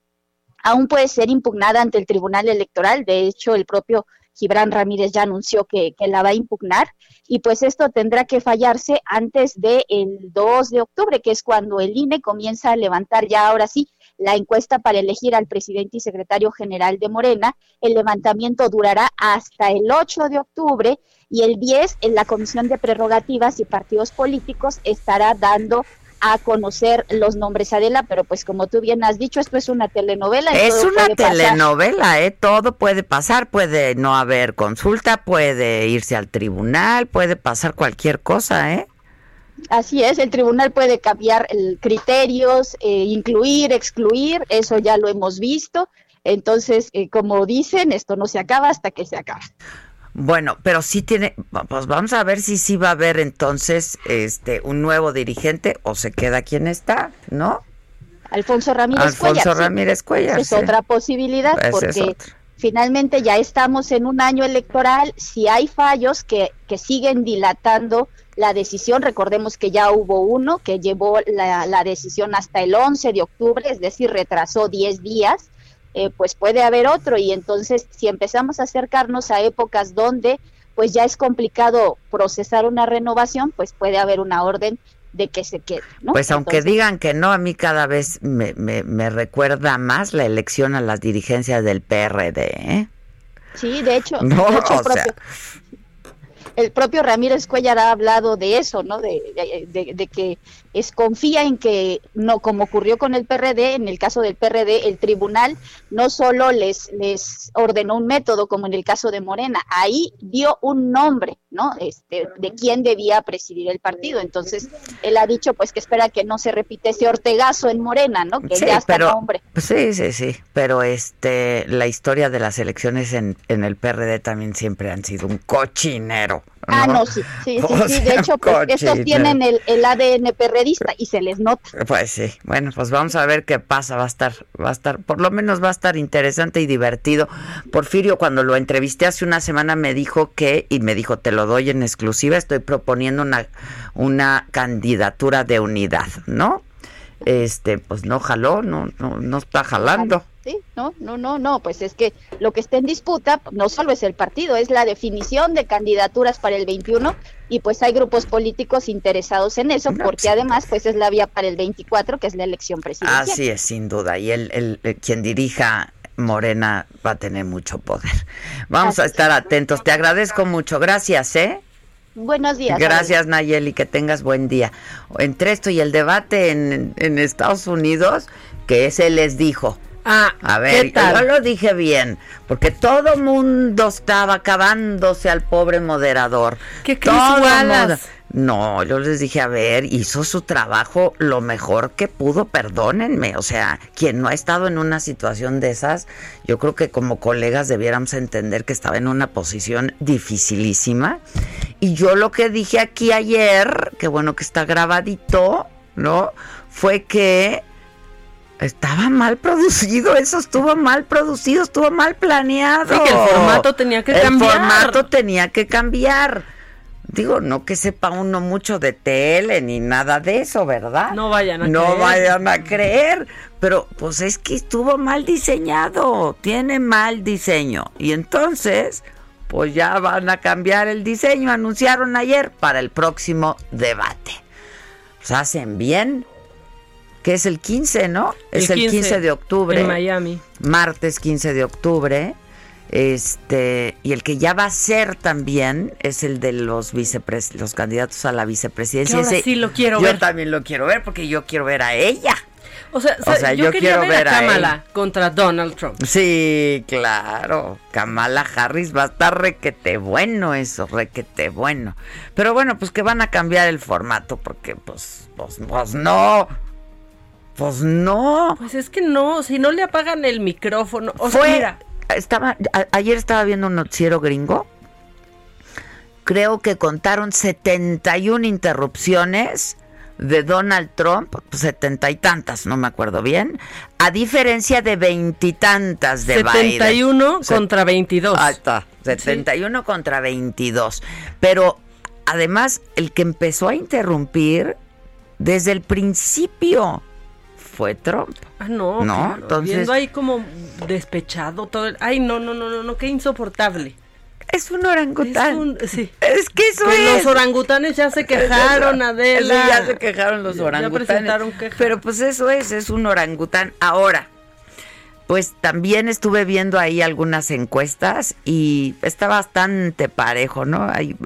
aún puede ser impugnada ante el Tribunal Electoral. De hecho, el propio Gibran Ramírez ya anunció que, la va a impugnar y pues esto tendrá que fallarse antes del el 2 de octubre, que es cuando el INE comienza a levantar ya ahora sí la encuesta para elegir al presidente y secretario general de Morena. El levantamiento durará hasta el 8 de octubre y el 10 en la Comisión de Prerrogativas y Partidos Políticos estará dando a conocer los nombres, Adela, pero pues como tú bien has dicho, esto es una telenovela. es una telenovela, ¿eh? Todo puede pasar, puede no haber consulta, puede irse al tribunal, puede pasar cualquier cosa, ¿eh? Así es, el tribunal puede cambiar criterios, eh, incluir, excluir, eso ya lo hemos visto. Entonces, eh, como dicen, esto no se acaba hasta que se acaba. Bueno, pero sí tiene, pues vamos a ver si sí va a haber entonces este un nuevo dirigente o se queda quien está, ¿no? Alfonso Ramírez Alfonso Ramírez Cuellar. Es otra posibilidad porque finalmente ya estamos en un año electoral, si hay fallos que, que siguen dilatando la decisión, recordemos que ya hubo uno que llevó la, la decisión hasta el 11 de octubre, es decir, retrasó 10 días, eh, pues puede haber otro y entonces si empezamos a acercarnos a épocas donde pues ya es complicado procesar una renovación, pues puede haber una orden de que se quede. Pues aunque digan que no, a mí cada vez me, me, recuerda más la elección a las dirigencias del PRD. ¿eh? Sí, de hecho, el propio Ramírez Cuellar ha hablado de eso, ¿no? De, que es confía en que no como ocurrió con el PRD, en el caso del PRD el tribunal no solo les les ordenó un método como en el caso de Morena, ahí dio un nombre, ¿no? Este de quién debía presidir el partido. Entonces, él ha dicho pues que espera que no se repite ese ortegazo en Morena, ¿no? Que ya está nombre. Sí, sí, sí, pero este la historia de las elecciones en en el PRD también siempre han sido un cochinero. Ah, no, sí, sí, sí, de hecho, pues, estos tienen el, el, ADN perredista y se les nota. Pues sí, bueno, pues vamos a ver qué pasa, va a estar, va a estar, por lo menos va a estar interesante y divertido. Porfirio, cuando lo entrevisté hace una semana, me dijo que, y me dijo, te lo doy en exclusiva, estoy proponiendo una, una candidatura de unidad, ¿no? Este, pues no jaló, no, no, no está jalando. Sí, no, no, no, no, pues es que lo que está en disputa no solo es el partido, es la definición de candidaturas para el 21 y pues hay grupos políticos interesados en eso porque además pues es la vía para el 24 que es la elección presidencial. Así es, sin duda, y el, el, quien dirija Morena va a tener mucho poder. Vamos a estar atentos, te agradezco mucho, gracias, ¿eh? Buenos días. Gracias, Nayeli, que tengas buen día. Entre esto y el debate en, en Estados Unidos, que se les dijo, Ah, a ver, yo lo dije bien, porque todo mundo estaba acabándose al pobre moderador. ¿Qué todo No, yo les dije, a ver, hizo su trabajo lo mejor que pudo, perdónenme. O sea, quien no ha estado en una situación de esas, yo creo que como colegas debiéramos entender que estaba en una posición dificilísima. Y yo lo que dije aquí ayer, que bueno que está grabadito, ¿no? Fue que estaba mal producido, eso estuvo mal producido, estuvo mal planeado. Sí, que el formato tenía que cambiar. El formato tenía que cambiar. Digo, no que sepa uno mucho de tele ni nada de eso, ¿verdad? No vayan a no vayan a creer. Pero pues es que estuvo mal diseñado, tiene mal diseño. Y entonces, pues ya van a cambiar el diseño, anunciaron ayer para el próximo debate. Pues hacen bien, que es el 15, ¿no? es el 15 de octubre. En Miami. Martes 15 de octubre. Este, y el que ya va a ser también es el de los vicepres los candidatos a la vicepresidencia. Yo sí lo quiero yo ver. Yo también lo quiero ver porque yo quiero ver a ella. O sea, yo, quiero ver, a Kamala contra Donald Trump. Sí, claro. Kamala Harris va a estar requete bueno eso, requete bueno. Pero bueno, pues que van a cambiar el formato porque pues, pues, pues no. Pues no. Pues es que no, si no le apagan el micrófono. O sea, mira. Estaba, ayer estaba viendo un noticiero gringo. Creo que contaron 71 interrupciones de Donald Trump, setenta y tantas, no me acuerdo bien, a diferencia de veintitantas de 71 contra 22. Ahí está, 71 contra 22. Pero además, el que empezó a interrumpir desde el principio fue Trump. Ah, no, no, entonces viendo ahí como despechado todo. Ay, no, no, no, no, no, qué insoportable. Es un orangután. Es, sí. es que eso es. Los orangutanes ya se quejaron, Adela. Sí, ya se quejaron los orangutanes. Ya presentaron quejas. Pero pues eso es, es un orangután. Ahora, pues también estuve viendo ahí algunas encuestas y está bastante parejo, ¿no? Hay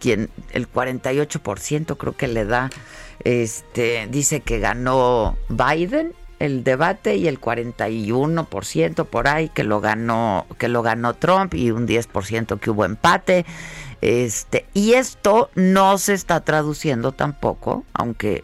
quien el 48% creo que le da este dice que ganó Biden el debate y el 41% por ahí que lo ganó que lo ganó Trump y un 10% que hubo empate. Este, y esto no se está traduciendo tampoco, aunque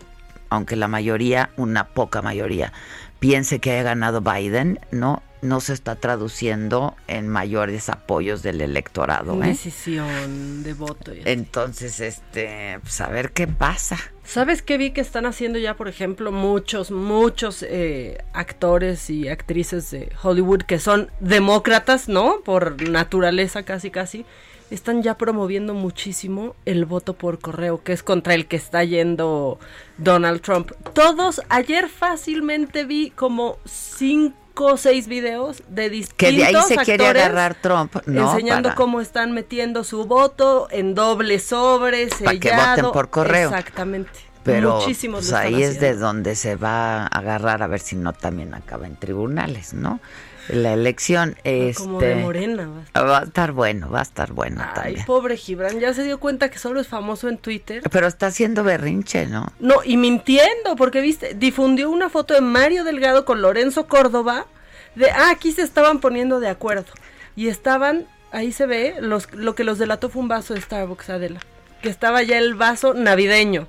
aunque la mayoría, una poca mayoría piense que haya ganado Biden, no no se está traduciendo en mayores apoyos del electorado. ¿eh? Decisión de voto. Entonces, este, pues a ver qué pasa. ¿Sabes qué vi que están haciendo ya, por ejemplo, muchos, muchos eh, actores y actrices de Hollywood que son demócratas, ¿no? Por naturaleza casi, casi. Están ya promoviendo muchísimo el voto por correo, que es contra el que está yendo Donald Trump. Todos, ayer fácilmente vi como cinco o seis videos de distintos que de ahí se actores quiere agarrar Trump, ¿no? enseñando Para- cómo están metiendo su voto en doble sobre, Para sellado. que voten por correo. Exactamente. Pero Muchísimos pues, ahí es de donde se va a agarrar a ver si no también acaba en tribunales, ¿no? La elección este Como de Morena. va. va a estar bueno, va a estar bueno Ay, también. pobre Gibran, ya se dio cuenta que solo es famoso en Twitter. Pero está haciendo berrinche, ¿no? No, y mintiendo, porque viste, difundió una foto de Mario Delgado con Lorenzo Córdoba. De, ah, aquí se estaban poniendo de acuerdo. Y estaban, ahí se ve, los, lo que los delató fue un vaso de Starbucks, Adela. Que estaba ya el vaso navideño.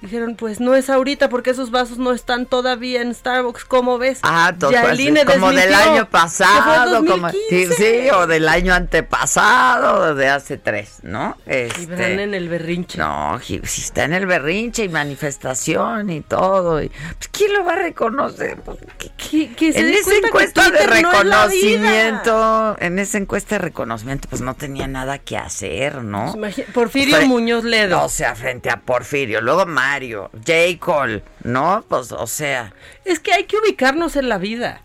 Dijeron, pues no es ahorita porque esos vasos no están todavía en Starbucks, ¿cómo ves? Ah, to- Ya pues, el INE como del año pasado, como sí, 2015. sí, o del año antepasado, de hace tres, ¿no? Este, Gibran en el berrinche. No, si está en el berrinche y manifestación y todo, y, pues, ¿quién lo va a reconocer? ¿qué- Que, que se en esa encuesta de Twitter no es reconocimiento, en esa encuesta de reconocimiento, pues no tenía nada que hacer, ¿no? Pues, Porfirio Muñoz Ledo. O sea, frente a Porfirio, luego J. Cole, ¿no? Pues, o sea, Es que hay que ubicarnos en la vida.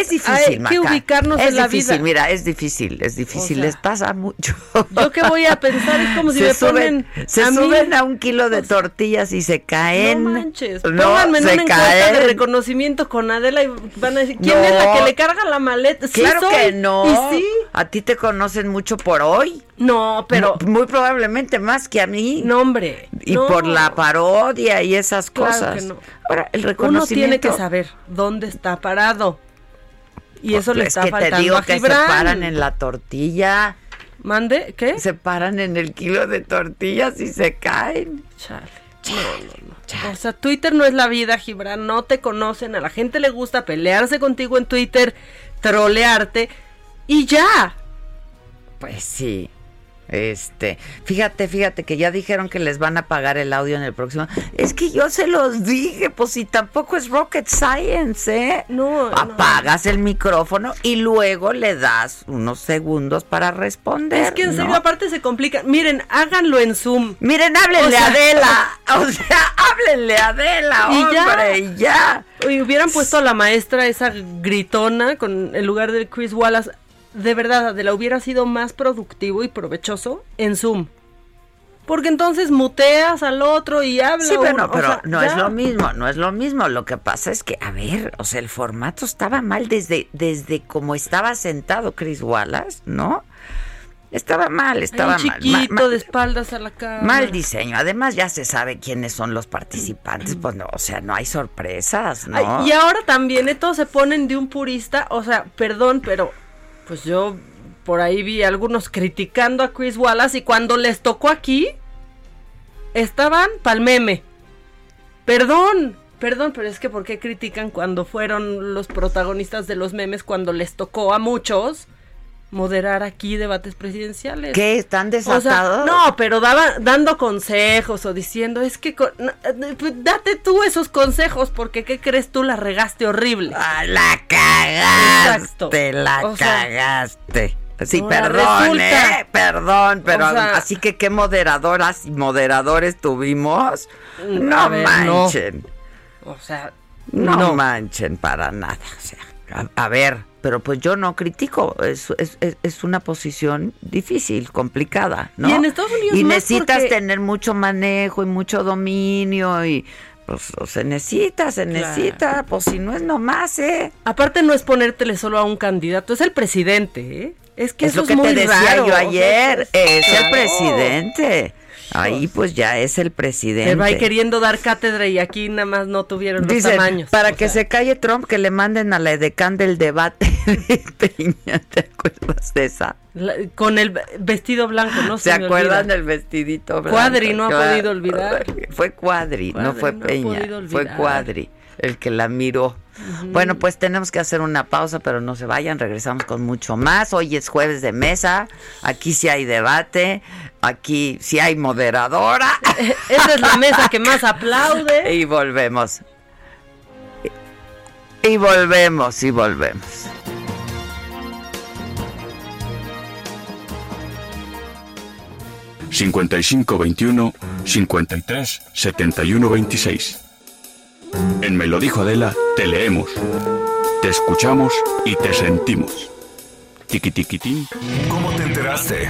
Es difícil, Hay que Maca. ubicarnos es en la difícil, vida. mira, es difícil, es difícil, sea, les pasa mucho. Yo que voy a pensar, es como si se me suben, ponen se a mí- suben a un kilo de tortillas y se caen. No manches, No, pónganme en se una encuesta de caen. reconocimiento con Adela y van a decir, ¿quién No. es la que le carga la maleta? Sí Claro soy. que no. Y sí. A ti te conocen mucho por hoy. No, pero Mu- muy probablemente más que a mí. no, hombre. Y no. por la parodia y esas Claro cosas. que no. Ahora, el Uno reconocimiento. tiene que saber dónde está parado. Y eso le es está que faltando te digo a que se paran en la tortilla. ¿Mande? ¿Qué? Se paran en el kilo de tortillas y se caen. Chale. No, no. O sea, Twitter no es la vida, Gibran. No te conocen. A la gente le gusta pelearse contigo en Twitter, trolearte y ya. Pues sí. Este, fíjate, fíjate que ya dijeron que les van a pagar el audio en el próximo. Es que yo se los dije, pues si tampoco es rocket science, ¿eh? No, Apagas el micrófono y luego le das unos segundos para responder. Es que en ¿no? serio, aparte se complican. Miren, háganlo en Zoom. Miren, háblenle O sea- a Adela. O sea, háblenle a Adela, Y ya. hombre, y ya. Y hubieran puesto a la maestra esa gritona con en lugar de Chris Wallace. De verdad, de la hubiera sido más productivo y provechoso en Zoom. Porque entonces muteas al otro y habla. Sí, uno, bueno, o pero sea, no ya. es lo mismo, no es lo mismo. Lo que pasa es que, a ver, o sea, el formato estaba mal desde, desde como estaba sentado Chris Wallace, ¿no? Estaba mal, estaba mal. chiquito, ma- ma- de espaldas a la cama. Mal diseño. Además, ya se sabe quiénes son los participantes. Pues no, o sea, no hay sorpresas, ¿no? Ay, y ahora también, eh, todos se ponen de un purista. O sea, perdón, pero pues yo por ahí vi algunos criticando a Chris Wallace y cuando les tocó aquí, estaban pa'l meme. Perdón, perdón, pero es que ¿por qué critican cuando fueron los protagonistas de los memes cuando les tocó a muchos? Moderar aquí debates presidenciales. ¿Qué? ¿Están O sea, desatados? no, pero daba, dando consejos o diciendo, es que con- eh, pues, date tú esos consejos porque ¿qué crees tú? La regaste horrible. Ah, la cagaste, la O sea, cagaste. Sí, ahora perdón, resulta- eh, perdón, pero O sea- así que qué moderadoras y moderadores tuvimos. Mm, No ver, no. manchen. O sea, No, no. manchen para nada. O sea, a, a ver, pero pues yo no critico, es, es, es una posición difícil, complicada, ¿no? Y en Estados Unidos Y necesitas tener mucho manejo y mucho dominio y pues se necesita, se necesita, pues si no es nomás, ¿eh? Aparte no es ponértele solo a un candidato, es el presidente, ¿eh? Es que es eso lo que es muy te decía raro, yo o sea, ayer, es el presidente. Ahí pues ya es el presidente. Te va ahí queriendo dar cátedra y aquí nada más no tuvieron los Dice, tamaños. para que se calle Trump, que le manden a la edecán del debate de Peña, ¿te acuerdas de esa? La- con el vestido blanco, ¿no? ¿Se acuerdan olvida. del vestidito blanco? Cuadri no ha podido olvidar. Fue Cuadri, no fue no Peña, fue. Cuadri el que la miró. Bueno, pues tenemos que hacer una pausa, pero no se vayan, regresamos con mucho más. Hoy es jueves de mesa, aquí sí hay debate, aquí sí hay moderadora. Esa es la mesa que más aplaude. Y volvemos. Y volvemos, y volvemos. ...5521... ...537126... En Me lo dijo Adela, te leemos, te escuchamos y te sentimos. Tiquitiquitín. ¿Cómo te enteraste?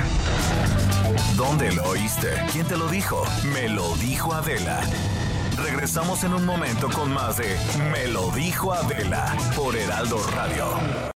¿Dónde lo oíste? ¿Quién te lo dijo? Me lo dijo Adela. Regresamos en un momento con más de Me lo dijo Adela por Heraldo Radio.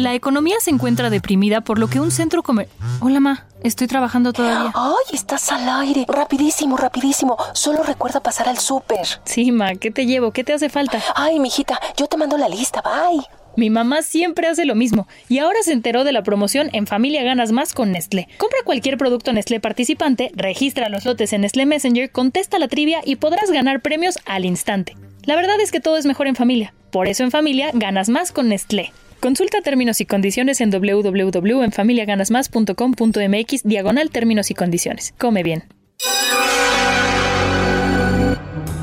La economía se encuentra deprimida por lo que un centro comer... Hola, ma. Estoy trabajando todavía. Ay, estás al aire. Rapidísimo, rapidísimo. Solo recuerda pasar al súper. Sí, ma. ¿Qué te llevo? ¿Qué te hace falta? Ay, mijita, yo te mando la lista. Bye. Mi mamá siempre hace lo mismo y ahora se enteró de la promoción en Familia Ganas Más con Nestlé. Compra cualquier producto Nestlé participante, registra los lotes en Nestlé Messenger, contesta la trivia y podrás ganar premios al instante. La verdad es que todo es mejor en familia. Por eso en familia ganas más con Nestlé. Consulta términos y condiciones en www.enfamiliaganasmas.com.mx diagonal términos y condiciones. Come bien.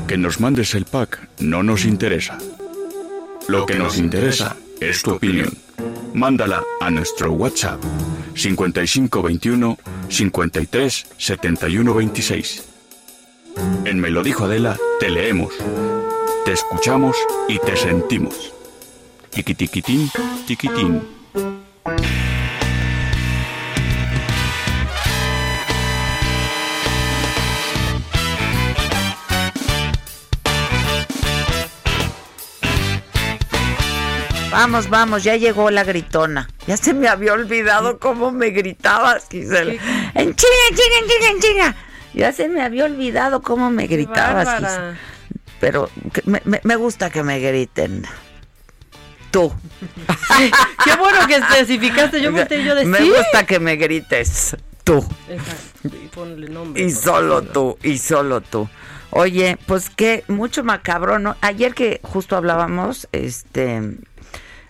Que nos mandes el pack no nos interesa. Lo que nos interesa es tu opinión. Mándala a nuestro WhatsApp 5521 53 71 26. En Me lo dijo Adela, te leemos, te escuchamos y te sentimos. Tiquitiquitín, tiquitín. Vamos, vamos, ya llegó la gritona. Ya se me había olvidado cómo me gritabas, Gisela. En China, en China, en China. Ya se me había olvidado cómo me gritabas. Gisela. Pero que me, me- me gusta que me griten. Tú. Qué bueno que especificaste. Yo volteé yo decía. Me gusta que me grites. Tú. Exacto, y ponle nombre. Y por solo tú, y solo tú. Oye, pues que mucho macabro, ¿no? Ayer que justo hablábamos, este,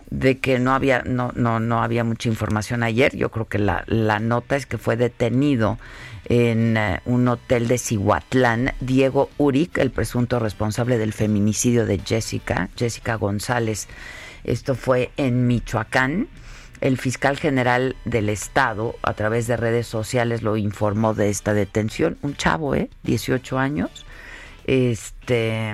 de que no había, no, no, no había mucha información ayer. Yo creo que la, la nota es que fue detenido en eh, un hotel de Cihuatlán, Diego Uric, el presunto responsable del feminicidio de Jessica, Jessica González. Esto fue en Michoacán. El fiscal general del estado, a través de redes sociales, lo informó de esta detención. Un chavo, ¿eh? 18 años. Este,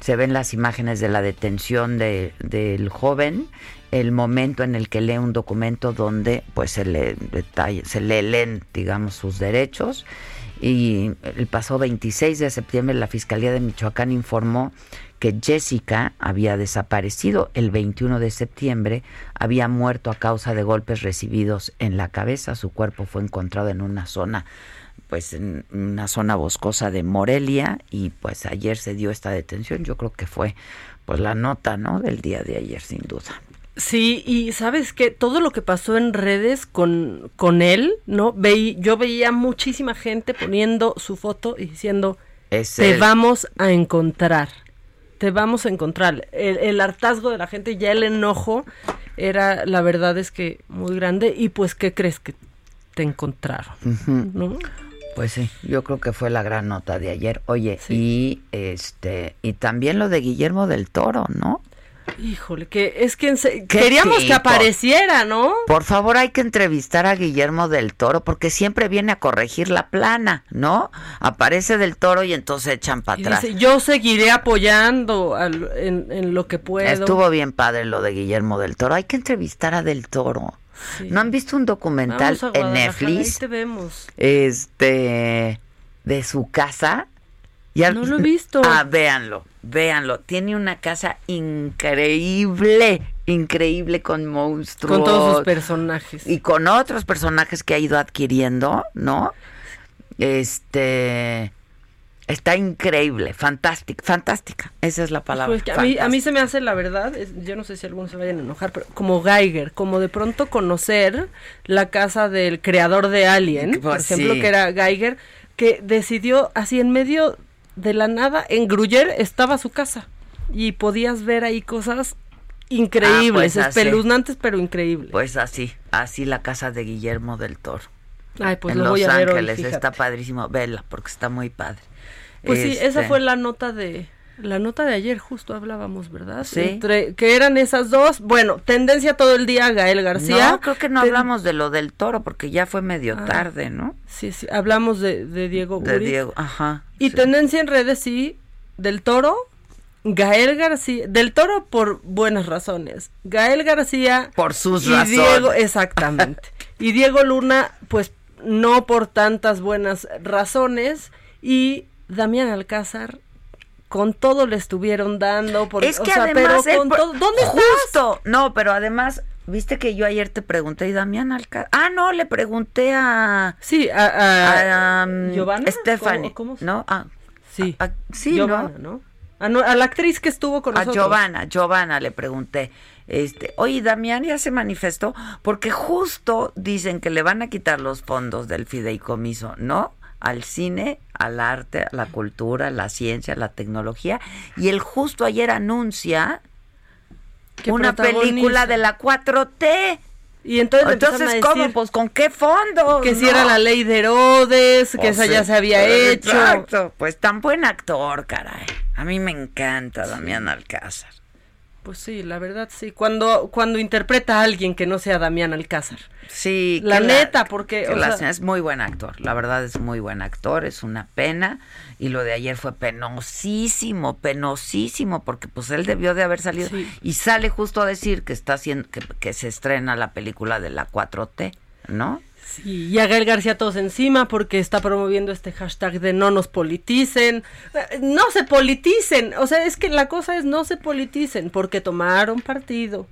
se ven las imágenes de la detención de- del joven, el momento en el que lee un documento donde pues se le detalla- se le leen, digamos, sus derechos. Y el pasado 26 de septiembre la Fiscalía de Michoacán informó que Jessica había desaparecido. El 21 de septiembre había muerto a causa de golpes recibidos en la cabeza. Su cuerpo fue encontrado en una zona pues en una zona boscosa de Morelia y pues ayer se dio esta detención. Yo creo que fue pues la nota, ¿no? Del día de ayer, sin duda. Sí, y sabes que todo lo que pasó en redes con, con él, ¿no? Veí, yo veía muchísima gente poniendo su foto y diciendo, Es te él. vamos a encontrar, te vamos a encontrar. El, el hartazgo de la gente, ya el enojo, era, la verdad es que muy grande, y pues, ¿qué crees que te encontraron? ¿No? Pues sí, yo creo que fue la gran nota de ayer. Oye, y este y también lo de Guillermo del Toro, ¿no? Híjole, que es que queríamos que apareciera, ¿no? Por favor, hay que entrevistar a Guillermo del Toro porque siempre viene a corregir la plana, ¿no? Aparece del Toro y entonces echan para atrás. yo seguiré apoyando en, lo que puedo. Estuvo bien padre lo de Guillermo del Toro. Hay que entrevistar a del Toro. ¿No han visto un documental en Netflix? te vemos. Este de su casa. Ya, no lo he visto. Ah, véanlo, véanlo. Tiene una casa increíble, increíble con monstruos. Con todos sus personajes. Y con otros personajes que ha ido adquiriendo, ¿no? Este Está increíble, fantástica, fantástica. Esa es la palabra. Pues a, mí, a, mí, se me hace la verdad, yo no sé si algunos se vayan a enojar, pero como Geiger, como de pronto conocer la casa del creador de Alien, por pues ejemplo, que era Geiger, que decidió así en medio de la nada, en Gruyère estaba su casa y podías ver ahí cosas increíbles, ah, pues espeluznantes, pero increíbles. Pues así, así la casa de Guillermo del Toro. Ay, pues en lo Los voy a Ángeles, ver está padrísimo, vela, porque está muy padre. Pues sí, esa este fue la nota de la nota de ayer justo hablábamos, ¿verdad? Sí. Entre, que eran esas dos. Bueno, tendencia todo el día Gael García. No, creo que no hablamos de lo del toro porque ya fue medio ah, tarde, ¿no? Sí, sí, hablamos de, Diego De Diego, ajá. Y tendencia en redes sí del toro Gael García, del Toro por buenas razones. Gael García por sus y razones. Diego, exactamente. y Diego Luna, pues no por tantas buenas razones. Y Damián Alcázar con todo le estuvieron dando por es que además pero con todo, ¿dónde justo no pero además viste que yo ayer te pregunté y Damián Alcázar ah no le pregunté a sí a, a, um, Giovanna Stephanie no ah, sí sí Giovanna, ¿no? A, la actriz que estuvo con nosotros. A Giovanna, Giovanna le pregunté, este, oye, Damián ya se manifestó porque justo dicen que le van a quitar los fondos del fideicomiso, ¿no? Al cine, al arte, a la cultura, a la ciencia, a la tecnología. Y el justo ayer anuncia una película de la 4T. Y entonces, entonces ¿cómo? Pues con qué fondo. Que si era la ley de Herodes, que esa ya se había hecho. Exacto. Pues tan buen actor, caray. A mí me encanta Damián Alcázar. Pues sí, la verdad sí. Cuando, cuando interpreta a alguien que no sea Damián Alcázar. Sí, la neta, porque es muy buen actor, la verdad es muy buen actor, es una pena y lo de ayer fue penosísimo, penosísimo porque pues él debió de haber salido y sale justo a decir que está haciendo que, que se estrena la película de la 4T, ¿no? Sí, y a Gael García todos encima porque está promoviendo este hashtag de no nos politicen. No se politicen, o sea, es que la cosa es no se politicen porque tomaron partido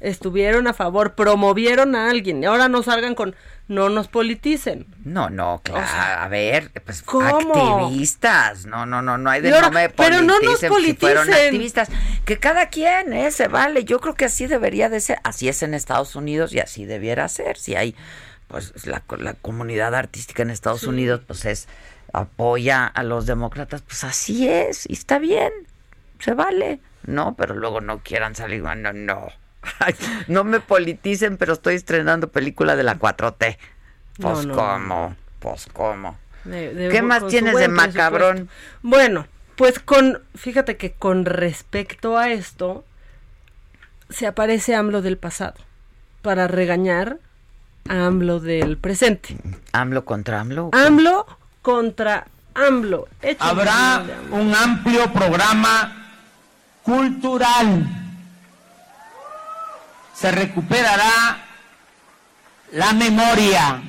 estuvieron a favor, promovieron a alguien y ahora no salgan con no nos politicen. No, no, claro, a ver, pues activistas, no, no, no, no hay de no me Pero no nos politicen. fueron activistas, que cada quien, eh, se vale, yo creo que así debería de ser, así es en Estados Unidos y así debiera ser, si hay, pues la, la comunidad artística en Estados Unidos, pues es, apoya a los demócratas, pues así es, y está bien, se vale, no, pero luego no quieran salir, no, no no me politicen, pero estoy estrenando película de la 4T. Pues cómo, pues cómo. ¿Qué más tienes de macabrón? Bueno, pues con, fíjate que con respecto a esto, se aparece AMLO del pasado para regañar AMLO del presente. ¿AMLO contra AMLO? AMLO contra AMLO. Habrá un amplio programa cultural se recuperará la memoria,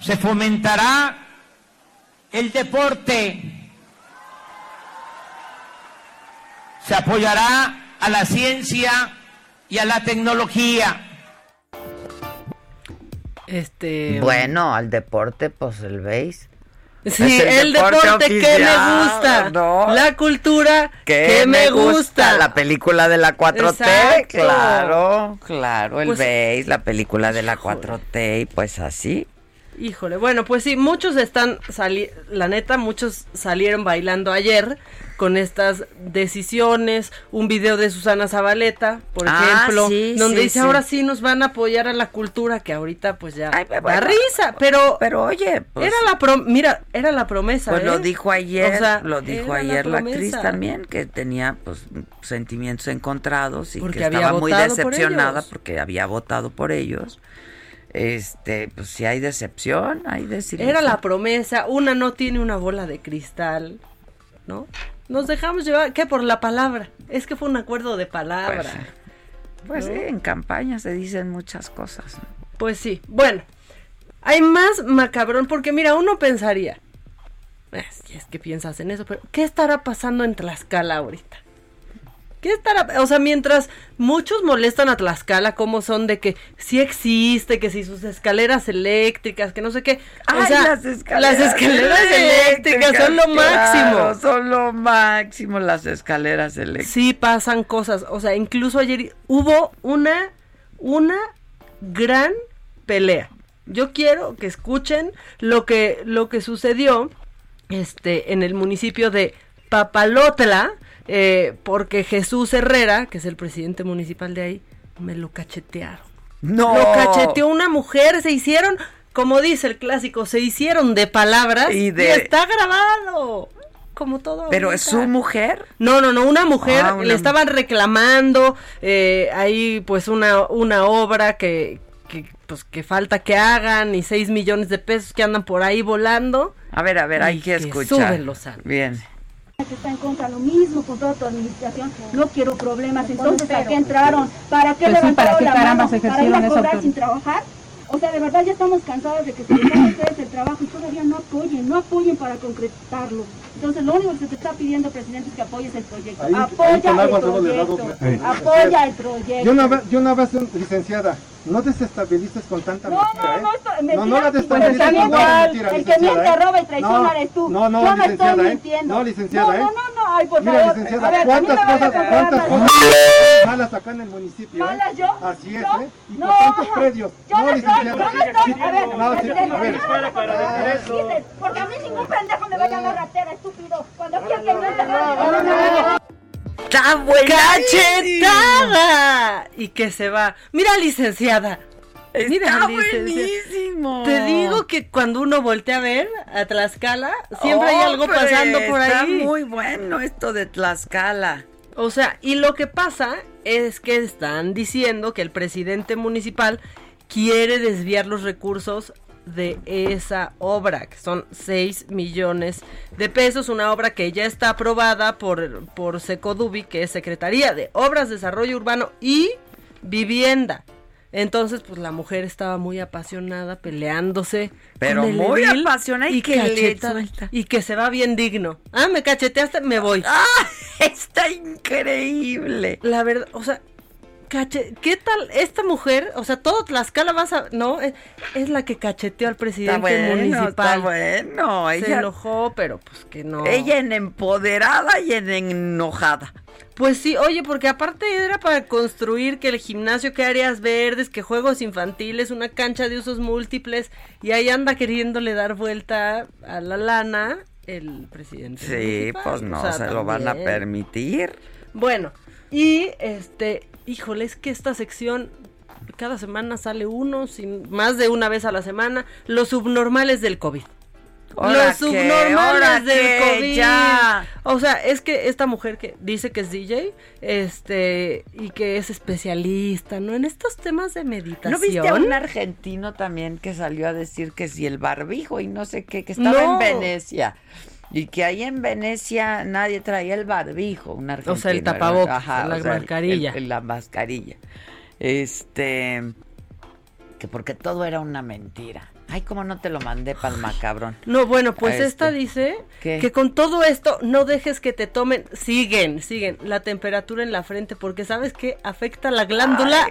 se fomentará el deporte, se apoyará a la ciencia y a la tecnología. Este bueno, al deporte pues el veis Sí, el, deporte, que me gusta. La cultura que, me gusta. La película de la 4T, claro, claro, el pues, la película de la 4T y pues así. Híjole, bueno, pues sí, muchos están, sali la neta, muchos salieron bailando ayer con estas decisiones, un video de Susana Zabaleta, por Ah, ejemplo, sí, donde sí, dice sí. ahora sí nos van a apoyar a la cultura, que ahorita pues ya da bueno, risa, pero pero oye, pues- era la pro mira, era la promesa, Pues ¿eh? lo dijo ayer, O sea, lo dijo ayer la, actriz también, que tenía pues sentimientos encontrados y Porque que estaba muy por decepcionada porque había votado por ellos. Este, pues si hay decepción, hay desilusión. Era la promesa, una no tiene una bola de cristal, ¿no? Nos dejamos llevar, ¿qué? Por la palabra. Es que fue un acuerdo de palabra. Pues, Pues ¿no? sí, en campaña se dicen muchas cosas. Pues sí, bueno, hay más macabrón, porque mira, uno pensaría, es, es que piensas en eso, pero ¿qué estará pasando en Tlaxcala ahorita? ¿Qué estará? O sea, mientras muchos molestan a Tlaxcala como son de que sí existe, que si sus escaleras eléctricas, que no sé qué. O Ay, sea, las escaleras, las escaleras eléctricas son lo claro, máximo. son lo máximo las escaleras eléctricas. Sí pasan cosas, o sea, incluso ayer hubo una una gran pelea. Yo quiero que escuchen lo que lo que sucedió este en el municipio de Papalotla eh, porque Jesús Herrera, que es el presidente municipal de ahí, me lo cachetearon. No. Lo cacheteó una mujer, se hicieron, como dice el clásico, se hicieron de palabras Y está grabado. Como todo. Pero es su mujer. No, no, no, una mujer Ah, una le estaban reclamando eh, ahí pues una, una obra que, que, pues que falta que hagan y 6 millones de pesos que andan por ahí volando. A ver, a ver, hay que que escuchar. suben los saldos. Bien. Que está en contra lo mismo con toda tu administración. No quiero problemas. Entonces, ¿para qué entraron? ¿Para qué Pues sí, levantaron ¿para qué la mano? ¿Para ir a cobrar sin trabajar? O sea, de verdad ya estamos cansados de que se les a ustedes el trabajo y todavía no apoyen, no apoyen para concretarlo. Entonces, lo único que se te está pidiendo, presidente, es que apoyes el proyecto. Ahí- Apoya el proyecto. Sí. Apoya el proyecto. Yo una, vez, yo una vez, licenciada, no desestabilices con tanta No, mentira, no, ¿eh? no, esto- no, mentira, no la desestabilices con tanta mentira, El que licenciada, miente, ¿eh? roba y traiciona no, eres tú. No, no, Yo no estoy licenciada, ¿eh? mintiendo. No, licenciada, ¿eh? No, no, no, no, ay, por Mira, favor. licenciada, ver, ¿cuántas cosas, cuántas cosas malas acá en el municipio, eh? ¿Malas yo? Así es, ¿Yo? ¿eh? Y No, por tantos predios. Yo no, estoy, yo licenciada. no estoy, a ver, presidente, a ver. Porque a mí ningún pendejo me vaya a dar ratera, estúpido. Cuando quieras que yo ¡Está buena! ¡Cachetada! Y que se va. Mira, licenciada. Mira, Está buenísimo. Te digo que cuando uno voltea a ver a Tlaxcala, siempre hay algo pasando por está ahí. muy bueno esto de Tlaxcala. O sea, y lo que pasa es que están diciendo que el presidente municipal quiere desviar los recursos de esa obra, que son 6 millones de pesos, una obra que ya está aprobada por, por Secodubi, que es Secretaría de Obras, Desarrollo Urbano y Vivienda. Entonces, pues la mujer estaba muy apasionada, peleándose. Pero con el muy apasionada y que cacheta-. Y que se va bien digno. Ah, me cacheteaste, me voy. ¡Ah! Está increíble. La verdad, o sea, cache, ¿qué tal esta mujer? O sea, todo Tlaxcala vas a, no, es, es la que cacheteó al presidente bueno, municipal. está bueno. Se Ella, enojó, pero pues que no. ella en empoderada y en enojada. Pues sí, oye, porque aparte era para construir que el gimnasio, que áreas verdes, que juegos infantiles, una cancha de usos múltiples, y ahí anda queriéndole dar vuelta a la lana el presidente. Sí, municipal. pues no O sea, se lo van a permitir. Bueno, y este, híjole, es que esta sección cada semana sale uno, sin, más de una vez a la semana, los subnormales del COVID. ¿Ahora los subnormales ¿Ahora del qué? COVID. Ya. O sea, es que esta mujer que dice que es DJ, este, y que es especialista, ¿no? En estos temas de meditación. ¿No viste a un argentino también que salió a decir que si el barbijo y no sé qué, que estaba No. en Venecia? Y que ahí en Venecia nadie traía el barbijo, un argentino. O sea, el tapabocas, la o sea, el- mascarilla. el- la mascarilla. Este, que porque todo era una mentira. Ay, cómo no te lo mandé, palma cabrón. No, bueno, pues A esta este. dice ¿Qué? que con todo esto no dejes que te tomen, siguen, siguen la temperatura en la frente porque sabes que afecta la glándula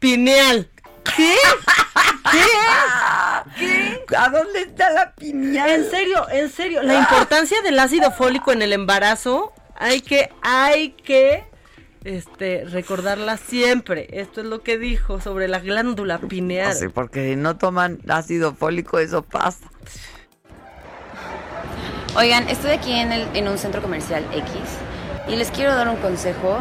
pineal. ¿Qué? ¿Qué? ¿Qué? ¿A dónde está la piñal? En serio, en serio, la importancia del ácido fólico en el embarazo, hay que, hay que este, recordarla siempre. Esto es lo que dijo sobre la glándula pineal. Sí, porque si no toman ácido fólico, eso pasa. Oigan, estoy aquí en, el, en un centro comercial X y les quiero dar un consejo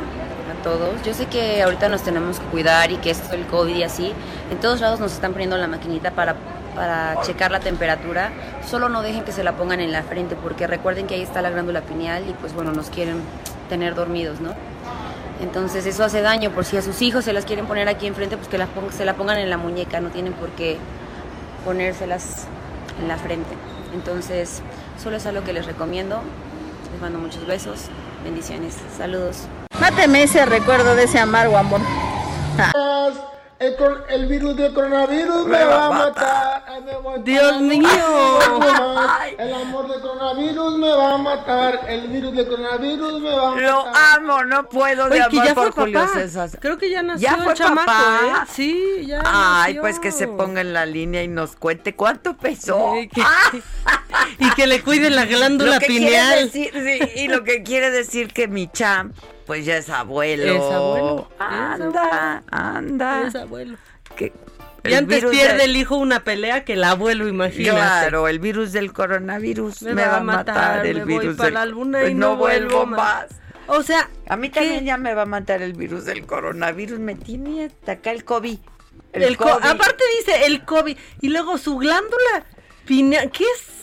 todos. Yo sé que ahorita nos tenemos que cuidar y que esto es el COVID y así. En todos lados nos están poniendo la maquinita para, para checar la temperatura. Solo no dejen que se la pongan en la frente porque recuerden que ahí está la glándula pineal y pues bueno, nos quieren tener dormidos, ¿no? Entonces eso hace daño, por si a sus hijos se las quieren poner aquí enfrente, pues que las pong- se la pongan en la muñeca, no tienen por qué ponérselas en la frente. Entonces, solo es algo que les recomiendo. Les mando muchos besos, bendiciones, saludos. Máteme ese recuerdo de ese amargo amor. El, el virus del coronavirus me, va a matar. Ay, me voy Dios mío. El amor del coronavirus me va a matar. El virus del coronavirus me va a Lo matar. amo, no puedo de Oye, que ya por fue Julio papá. César. Creo que ya nació ¿Ya el fue chamaco, papá? ¿eh? Sí, ya Ay, nació. pues que se ponga en la línea y nos cuente cuánto pesó. Sí, que- y que le cuiden la glándula Lo que pineal. decir, sí, y lo que quiere decir que mi champ, pues ya es abuelo. Es abuelo, es Anda, anda. Es abuelo. Y antes pierde de- el hijo una pelea que el abuelo, imagínate. Claro, el virus del coronavirus me, va a matar, el me voy virus para del- la luna y no no vuelvo más. O sea, A mí también ya me va a matar el virus del coronavirus, me tiene hasta acá el COVID. El, el co- COVID. aparte dice el COVID y luego su glándula pineal, ¿qué es?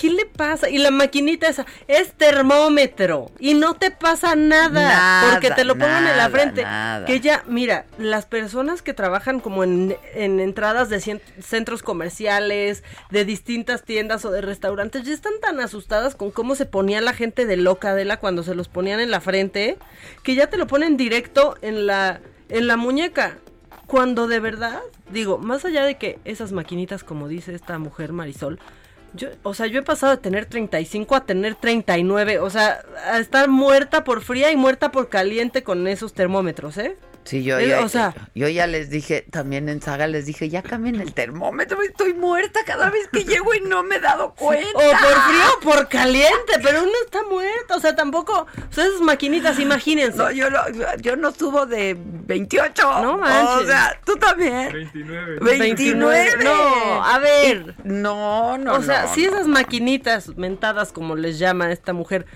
¿Qué le pasa? Y la maquinita esa es termómetro y no te pasa nada, Nada, porque te lo pongan en la frente. nada. Que ya, mira, las personas que trabajan como en, en entradas de cien- centros comerciales, de distintas tiendas o de restaurantes, ya están tan asustadas con cómo se ponía la gente de loca de la cuando se los ponían en la frente, que ya te lo ponen directo en la en la muñeca. Cuando de verdad, digo, más allá de que esas maquinitas, como dice esta mujer Marisol, yo, o sea, yo he pasado de tener 35 a tener 39, o sea, a estar muerta por fría y muerta por caliente con esos termómetros, ¿eh? Sí, yo, ya, o sea- yo ya les dije, también en Saga les dije, ya cambien el termómetro, estoy muerta cada vez que llego y no me he dado cuenta. O por frío o por caliente, pero uno está muerto, o sea, tampoco, o sea, esas maquinitas, imagínense. No, yo no, yo no subo de 28. No manches. O sea, tú también. 29. 29. No, a ver. No, no, o sea, no, si esas maquinitas mentadas, como les llama esta mujer,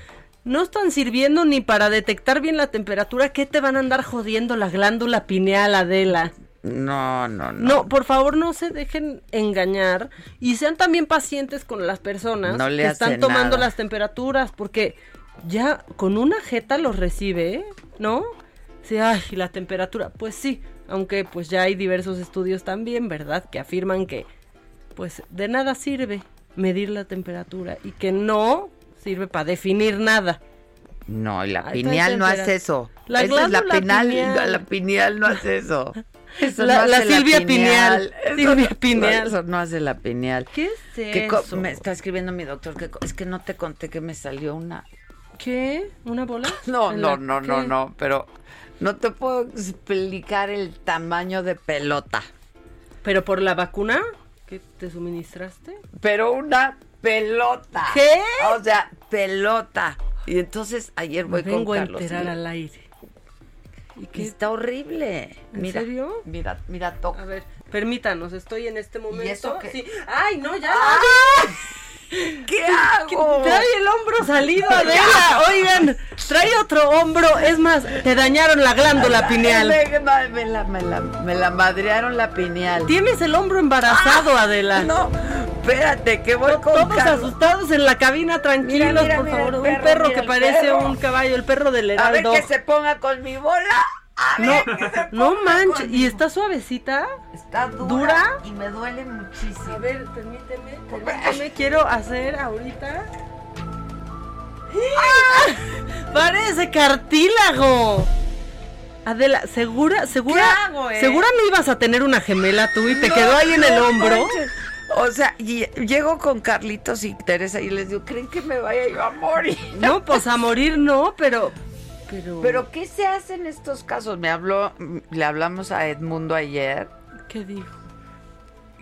no están sirviendo ni para detectar bien la temperatura, ¿qué te van a andar jodiendo la glándula pineal, Adela? No, no, no. No, por favor, no se dejen engañar y sean también pacientes con las personas No que están tomando nada. las temperaturas, porque ya con una jeta los recibe, ¿eh? ¿no? Sí, ay, la temperatura, pues sí, aunque pues ya hay diversos estudios también, ¿verdad? Que afirman que pues de nada sirve medir la temperatura y que no sirve para definir nada. No, y la está pineal no hace eso. La Esa es la pineal, pineal. la pineal no hace eso. Eso La- no la Silvia Pineal. Eso Silvia Pineal. Eso no hace la pineal. ¿Qué es ¿Qué co- eso? me está escribiendo mi doctor que es que no te conté que me salió una. ¿Qué? ¿Una bola? No, ¿En no, la- no, no, no, pero no te puedo explicar el tamaño de pelota. ¿Pero por la vacuna que te suministraste? Pero una pelota. ¿Qué? O sea, pelota. Y entonces ayer voy vengo con a Carlos. enterar y- al aire. ¿Y qué? Está horrible. ¿En mira, serio? Mira, mira, toca. A ver, permítanos, estoy en este momento. eso qué? Sí. Ay, no, ya. ¿Qué hago? Trae el hombro salido, Adela. Oigan, trae otro hombro. Es más, te dañaron la glándula pineal. Me, me- la, me, la, me la madrearon la pineal. Tienes el hombro embarazado, Ah, Adela. No, espérate, que voy con Todos asustados en la cabina, tranquilos, Mira, mira, por mira favor. un perro, que parece perro. un caballo, el perro del A ver heraldo. que se ponga con mi bola. A No, ver que se no manches. ¿Y está suavecita? Está dura, ¿Dura? y me duele muchísimo. A ver, permíteme, permíteme, quiero hacer ahorita. ¡Ah! Parece cartílago. Adela, segura, segura, ¿Qué hago, eh? segura no ibas a tener una gemela tú y te No, quedó ahí en el hombro. manches. O sea, y- llego con Carlitos y Teresa y les digo, ¿creen que me vaya yo a morir? No, pues a morir no, pero, pero, Pero ¿qué se hace en estos casos? Me habló, le hablamos a Edmundo ayer ¿qué dijo?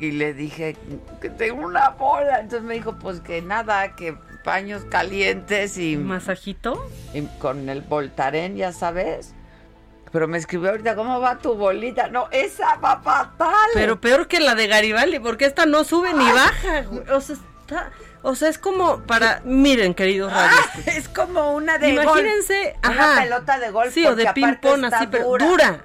y le dije que tengo una bola. Entonces me dijo, pues que nada, que paños calientes y, ¿Masajito? y con el Voltaren, ya sabes. Pero me escribió ahorita, ¿cómo va tu bolita? No, esa va fatal. Pero peor que la de Garibaldi, porque esta no sube ni baja. O sea, está... O sea, es como para, miren, queridos ah, es como una de Imagínense, golf. Una pelota de golf. Sí, o de ping pong así, pero dura.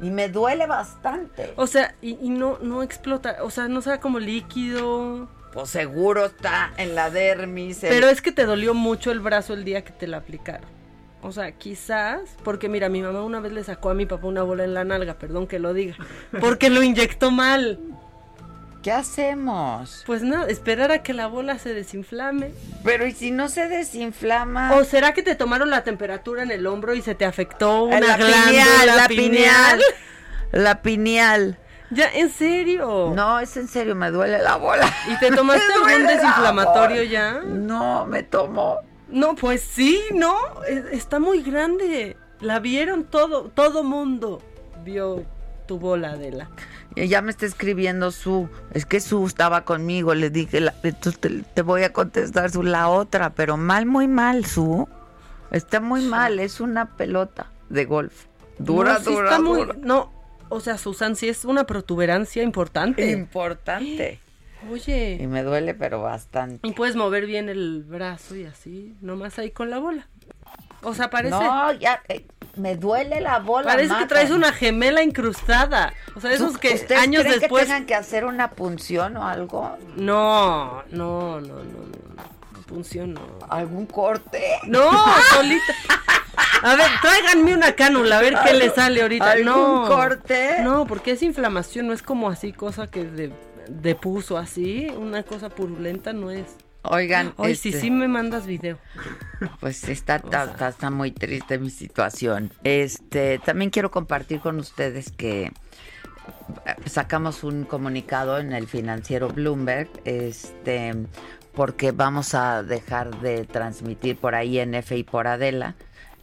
Y me duele bastante. O sea, y, y, no, no explota. O sea, no sea como líquido. Pues seguro está en la dermis. Pero es que te dolió mucho el brazo el día que te la aplicaron. O sea, quizás, porque mira, mi mamá una vez le sacó a mi papá una bola en la nalga, perdón que lo diga, porque lo inyectó mal. ¿Qué hacemos? Pues nada, esperar a que la bola se desinflame. Pero ¿y si no se desinflama? ¿O será que te tomaron la temperatura en el hombro y se te afectó una la glándula la pineal? La pineal. Ya, ¿en serio? No, es en serio, me duele la bola. ¿Y te tomaste algún desinflamatorio ya? No, me tomó. No, pues sí, no, e, está muy grande. La vieron todo, todo mundo vio tu bola, de la ya me está escribiendo Su. Es que Su estaba conmigo. Le dije, te, voy a contestar Su la otra, pero mal, muy mal, Su. Está muy mal. Es una pelota de golf. Dura, no, dura, dura. no, o sea, Susan, sí es una protuberancia importante. Importante. Oye. Y me duele, pero bastante. Y puedes mover bien el brazo y así, nomás ahí con la bola. O sea, parece. No, ya. Eh, me duele la bola. Parece que traes una gemela incrustada. O sea, esos que años después. que tengan que hacer una punción o algo? No, no, no, no, no. Punción no. ¿Algún corte? No, solita. A ver, tráiganme una cánula, a ver qué le sale ahorita. ¿Algún no. corte? No, porque es inflamación, no es como así, cosa que de, de puso así. Una cosa purulenta no es. Oigan, sí, este, sí me mandas video. Pues está, está, está, muy triste mi situación. Este, también quiero compartir con ustedes que eh, sacamos un comunicado en el financiero Bloomberg, este, porque vamos a dejar de transmitir por ahí en F y por Adela.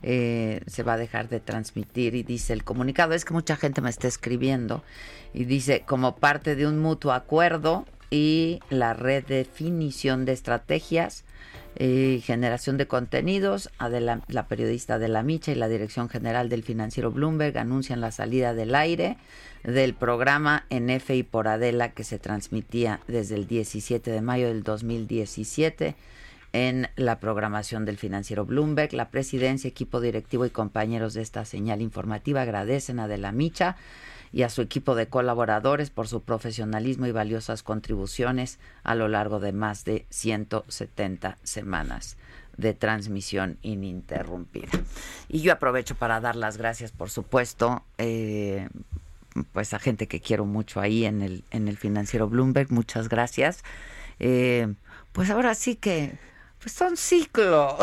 Eh, se va a dejar de transmitir y dice el comunicado es que mucha gente me está escribiendo y dice como parte de un mutuo acuerdo y la redefinición de estrategias, eh, generación de contenidos. la periodista de La Micha y la dirección general del financiero Bloomberg anuncian la salida del aire del programa en F y por Adela que se transmitía desde el 17 de mayo del 2017 en la programación del financiero Bloomberg. La presidencia, equipo directivo y compañeros de esta señal informativa agradecen a De la Micha y a su equipo de colaboradores por su profesionalismo y valiosas contribuciones a lo largo de más de 170 semanas de transmisión ininterrumpida. Y yo aprovecho para dar las gracias, por supuesto, eh, pues a gente que quiero mucho ahí en el, en el financiero Bloomberg. Muchas gracias. Eh, pues ahora sí que pues son ciclos.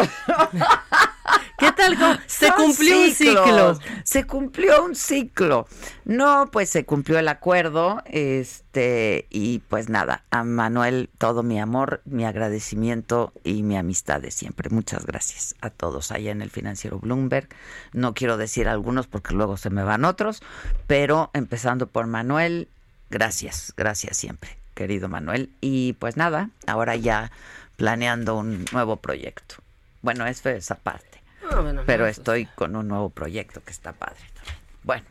¿Qué tal? Se cumplió un ciclo. Se cumplió un ciclo. No, pues se cumplió el acuerdo. Este, y pues nada, a Manuel todo mi amor, mi agradecimiento y mi amistad de siempre. Muchas gracias a todos allá en el financiero Bloomberg. No quiero decir algunos porque luego se me van otros, pero empezando por Manuel, gracias, gracias siempre, querido Manuel. Y pues nada, ahora ya planeando un nuevo proyecto. Bueno, eso es aparte. Ah, pero estoy con un nuevo proyecto que está padre Bueno.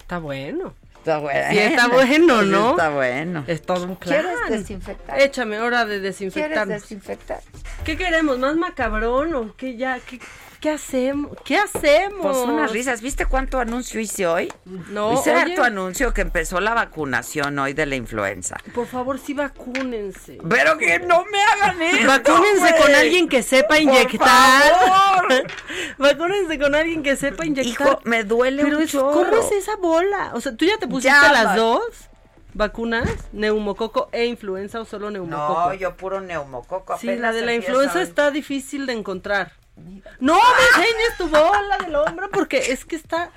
Está bueno. Está bueno. Sí, está bueno, ¿no? Está bueno. Es todo un plan. ¿Quieres desinfectar? Échame hora de desinfectar. ¿Quieres desinfectar? ¿Qué queremos? ¿Más macabrón o qué ya? ¿Qué, ¿Qué hacemos? ¿Qué hacemos? Pues unas risas. ¿Viste cuánto anuncio hice hoy? No. Hice harto anuncio que empezó la vacunación hoy de la influenza. Por favor, sí vacúnense. Pero que no me hagan eso. Vacúnense con alguien que sepa inyectar. Por favor. vacúnense con alguien que sepa inyectar. Hijo, me duele Pero es, ¿cómo es esa bola? O sea, ¿tú ya te pusiste las dos? ¿Vacunas? ¿Neumococo e influenza o solo neumococo? No, yo puro neumococo. Sí, la de la influenza está difícil de encontrar. No me enseñes tu bola del hombro porque es que está.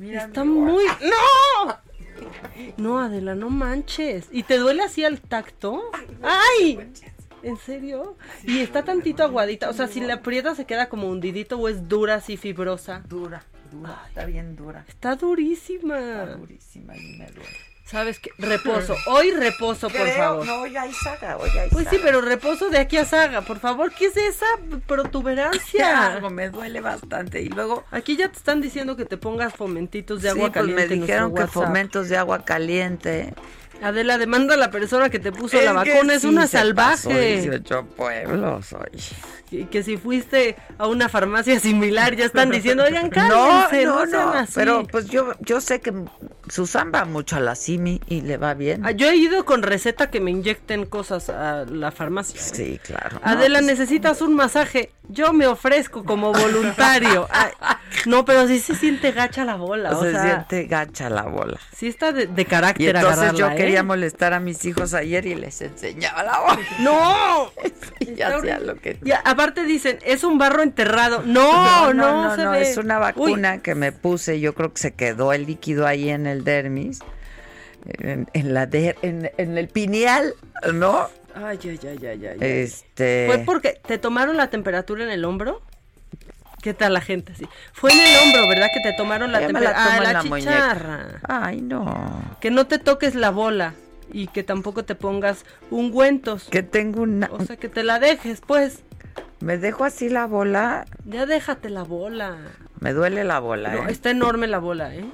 está muy. ¡No! No, Adela, no manches. ¿Y te duele así al tacto? ¡Ay! ¿En serio? Y está tantito aguadita. O sea, si la aprietas se queda como hundidito o es dura así fibrosa. Dura, dura. está bien dura. Está durísima. Está durísima y me duele. ¿Sabes qué? Reposo. Hoy reposo, por favor. No, ya hay saga, hoy hay Pues sí, pero reposo de aquí a saga, por favor. ¿Qué es esa protuberancia? Algo me duele bastante. Y luego. Aquí ya te están diciendo que te pongas fomentitos de agua sí, caliente. Pues me dijeron que fomentos de agua caliente. Adela, demanda a la persona que te puso la vacuna, es una salvaje. 18 pueblos, oye. Que si fuiste a una farmacia similar, ya están diciendo, oigan, cálmense, no, no, no, Pero pues yo, yo sé que Susan va mucho a la Simi y le va bien. Ah, yo he ido con receta que me inyecten cosas a la farmacia. Sí, claro. Adela, pues necesitas un masaje. Yo me ofrezco como voluntario. Ay, no, pero sí se siente gacha la bola. O se sea, siente gacha la bola. Sí está de, de carácter Y entonces agarrarla, yo ¿eh? quería molestar a mis hijos ayer y les enseñaba la bola. ¡No! y hacía lo que... aparte dicen, es un barro enterrado. No, no, no, se no, ve. es una vacuna que me puse. Yo creo que se quedó el líquido ahí en el dermis, en, en la der- en, en el pineal, ¿no? Ay, ay, ay, ay, ay. Este. ¿Fue porque te tomaron la temperatura en el hombro? ¿Qué tal la gente así? Fue en el hombro, ¿verdad? Que te tomaron la temperatura. Ah, la la muñeca. Ay, no. Que no te toques la bola y que tampoco te pongas ungüentos. Que tengo una. O sea, que te la dejes, pues. Me dejo así la bola. Ya déjate la bola. Me duele la bola, No, ¿eh? está enorme la bola, ¿eh?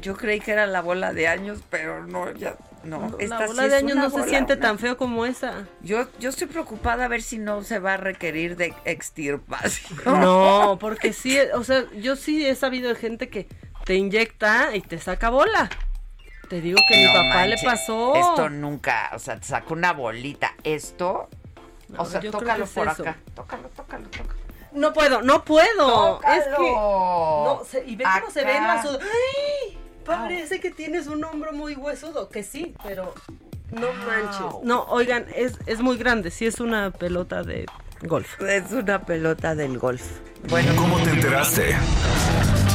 Yo creí que era la bola de años, pero no, ya. No, esta la sí bola es de años no se siente una- tan feo como esa. Yo, yo estoy preocupada a ver si no se va a requerir de extirpación. No, porque sí, o sea, yo sí he sabido de gente que te inyecta y te saca bola. Te digo que No mi papá manches, le pasó. Esto nunca, o sea, te sacó una bolita. Esto, No, o sea, tócalo es por eso. acá. Tócalo, tócalo, tócalo. No puedo, no puedo. Es que Tócalo. no, se- y ve cómo se ve la sud- ¡Ay! Parece que tienes un hombro muy huesudo, que sí, pero no manches. No, oigan, es, es muy grande, sí es una pelota de golf. Es una pelota del golf. Bueno, ¿Cómo te enteraste?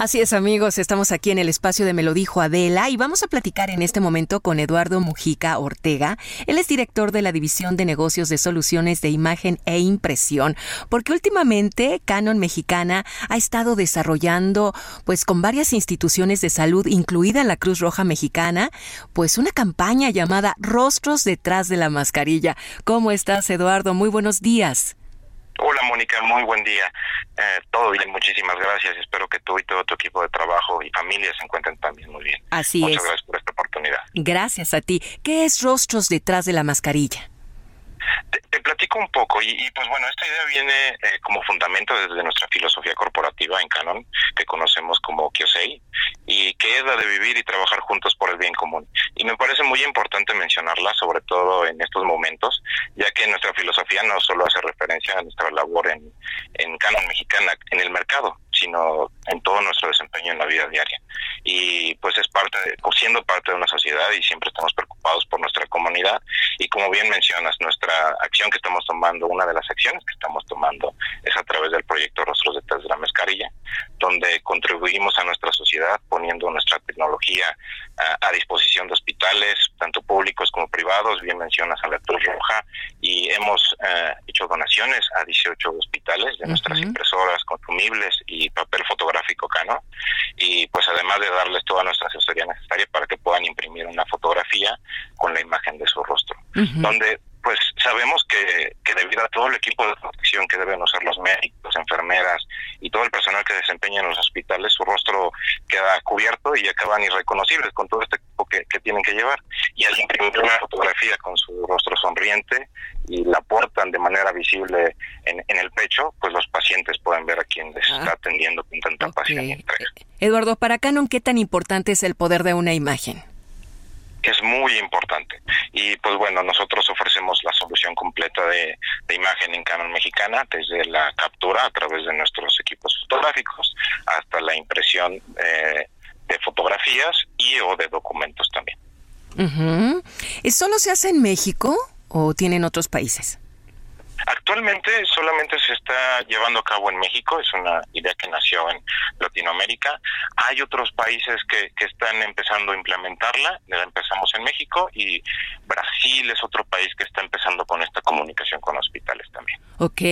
Así es amigos, estamos aquí en el espacio de Me lo dijo Adela y vamos a platicar en este momento con Eduardo Mujica Ortega. Él es director de la División de Negocios de Soluciones de Imagen e Impresión, porque últimamente Canon Mexicana ha estado desarrollando, pues con varias instituciones de salud, incluida la Cruz Roja Mexicana, pues una campaña llamada Rostros detrás de la mascarilla. ¿Cómo estás Eduardo? Muy buenos días. Hola Mónica, muy buen día. Eh, todo bien, muchísimas gracias. Espero que tú y todo tu equipo de trabajo y familia se encuentren también muy bien. Así Muchas es. gracias por esta oportunidad. Gracias a ti. ¿Qué es Rostros detrás de la mascarilla? Te, platico un poco y, y, pues bueno, esta idea viene eh, como fundamento desde nuestra filosofía corporativa en Canon, que conocemos como Kyosei, y que es la de vivir y trabajar juntos por el bien común. Y me parece muy importante mencionarla, sobre todo en estos momentos, ya que nuestra filosofía no solo hace referencia a nuestra labor en, en Canon Mexicana, en el mercado, sino en todo nuestro desempeño en la vida diaria. Y pues es parte, de, o siendo parte de una sociedad y siempre estamos preocupados por nuestra comunidad. Y como bien mencionas, nuestra acción que estamos tomando, una de las acciones que estamos tomando es a través del proyecto Rostros detrás de la mascarilla, donde contribuimos a nuestra sociedad poniendo nuestra tecnología a, a disposición de hospitales, tanto públicos como privados, bien mencionas a la Cruz Roja, y hemos eh, hecho donaciones a 18 hospitales de nuestras Ujú. impresoras consumibles y papel fotográfico Canon, y pues además de darles toda nuestra asesoría necesaria para que puedan imprimir una fotografía con la imagen de su rostro, Ujú. donde pues sabemos que, que debido a todo el equipo de protección que deben usar los médicos, enfermeras y todo el personal que desempeña en los hospitales, su rostro queda cubierto y acaban irreconocibles con todo este equipo que, que tienen que llevar. Y al imprimir una fotografía con su rostro sonriente y la portan de manera visible en, en el pecho, pues los pacientes pueden ver a quien les está atendiendo con tanta pasión y entrega. Eduardo, para Canon, ¿qué tan importante es el poder de una imagen? Es muy importante. Y pues bueno, nosotros ofrecemos la solución completa de, de, imagen en Canon Mexicana, desde la captura a través de nuestros equipos fotográficos hasta la impresión eh, de fotografías y o de documentos también. ¿Solo se hace en México o tienen otros países? Actualmente solamente se está llevando a cabo en México, es una idea que nació en Latinoamérica. Hay otros países que, que están empezando a implementarla, la empezamos en México y Brasil es otro país que está empezando con esta comunicación con hospitales también. Ok,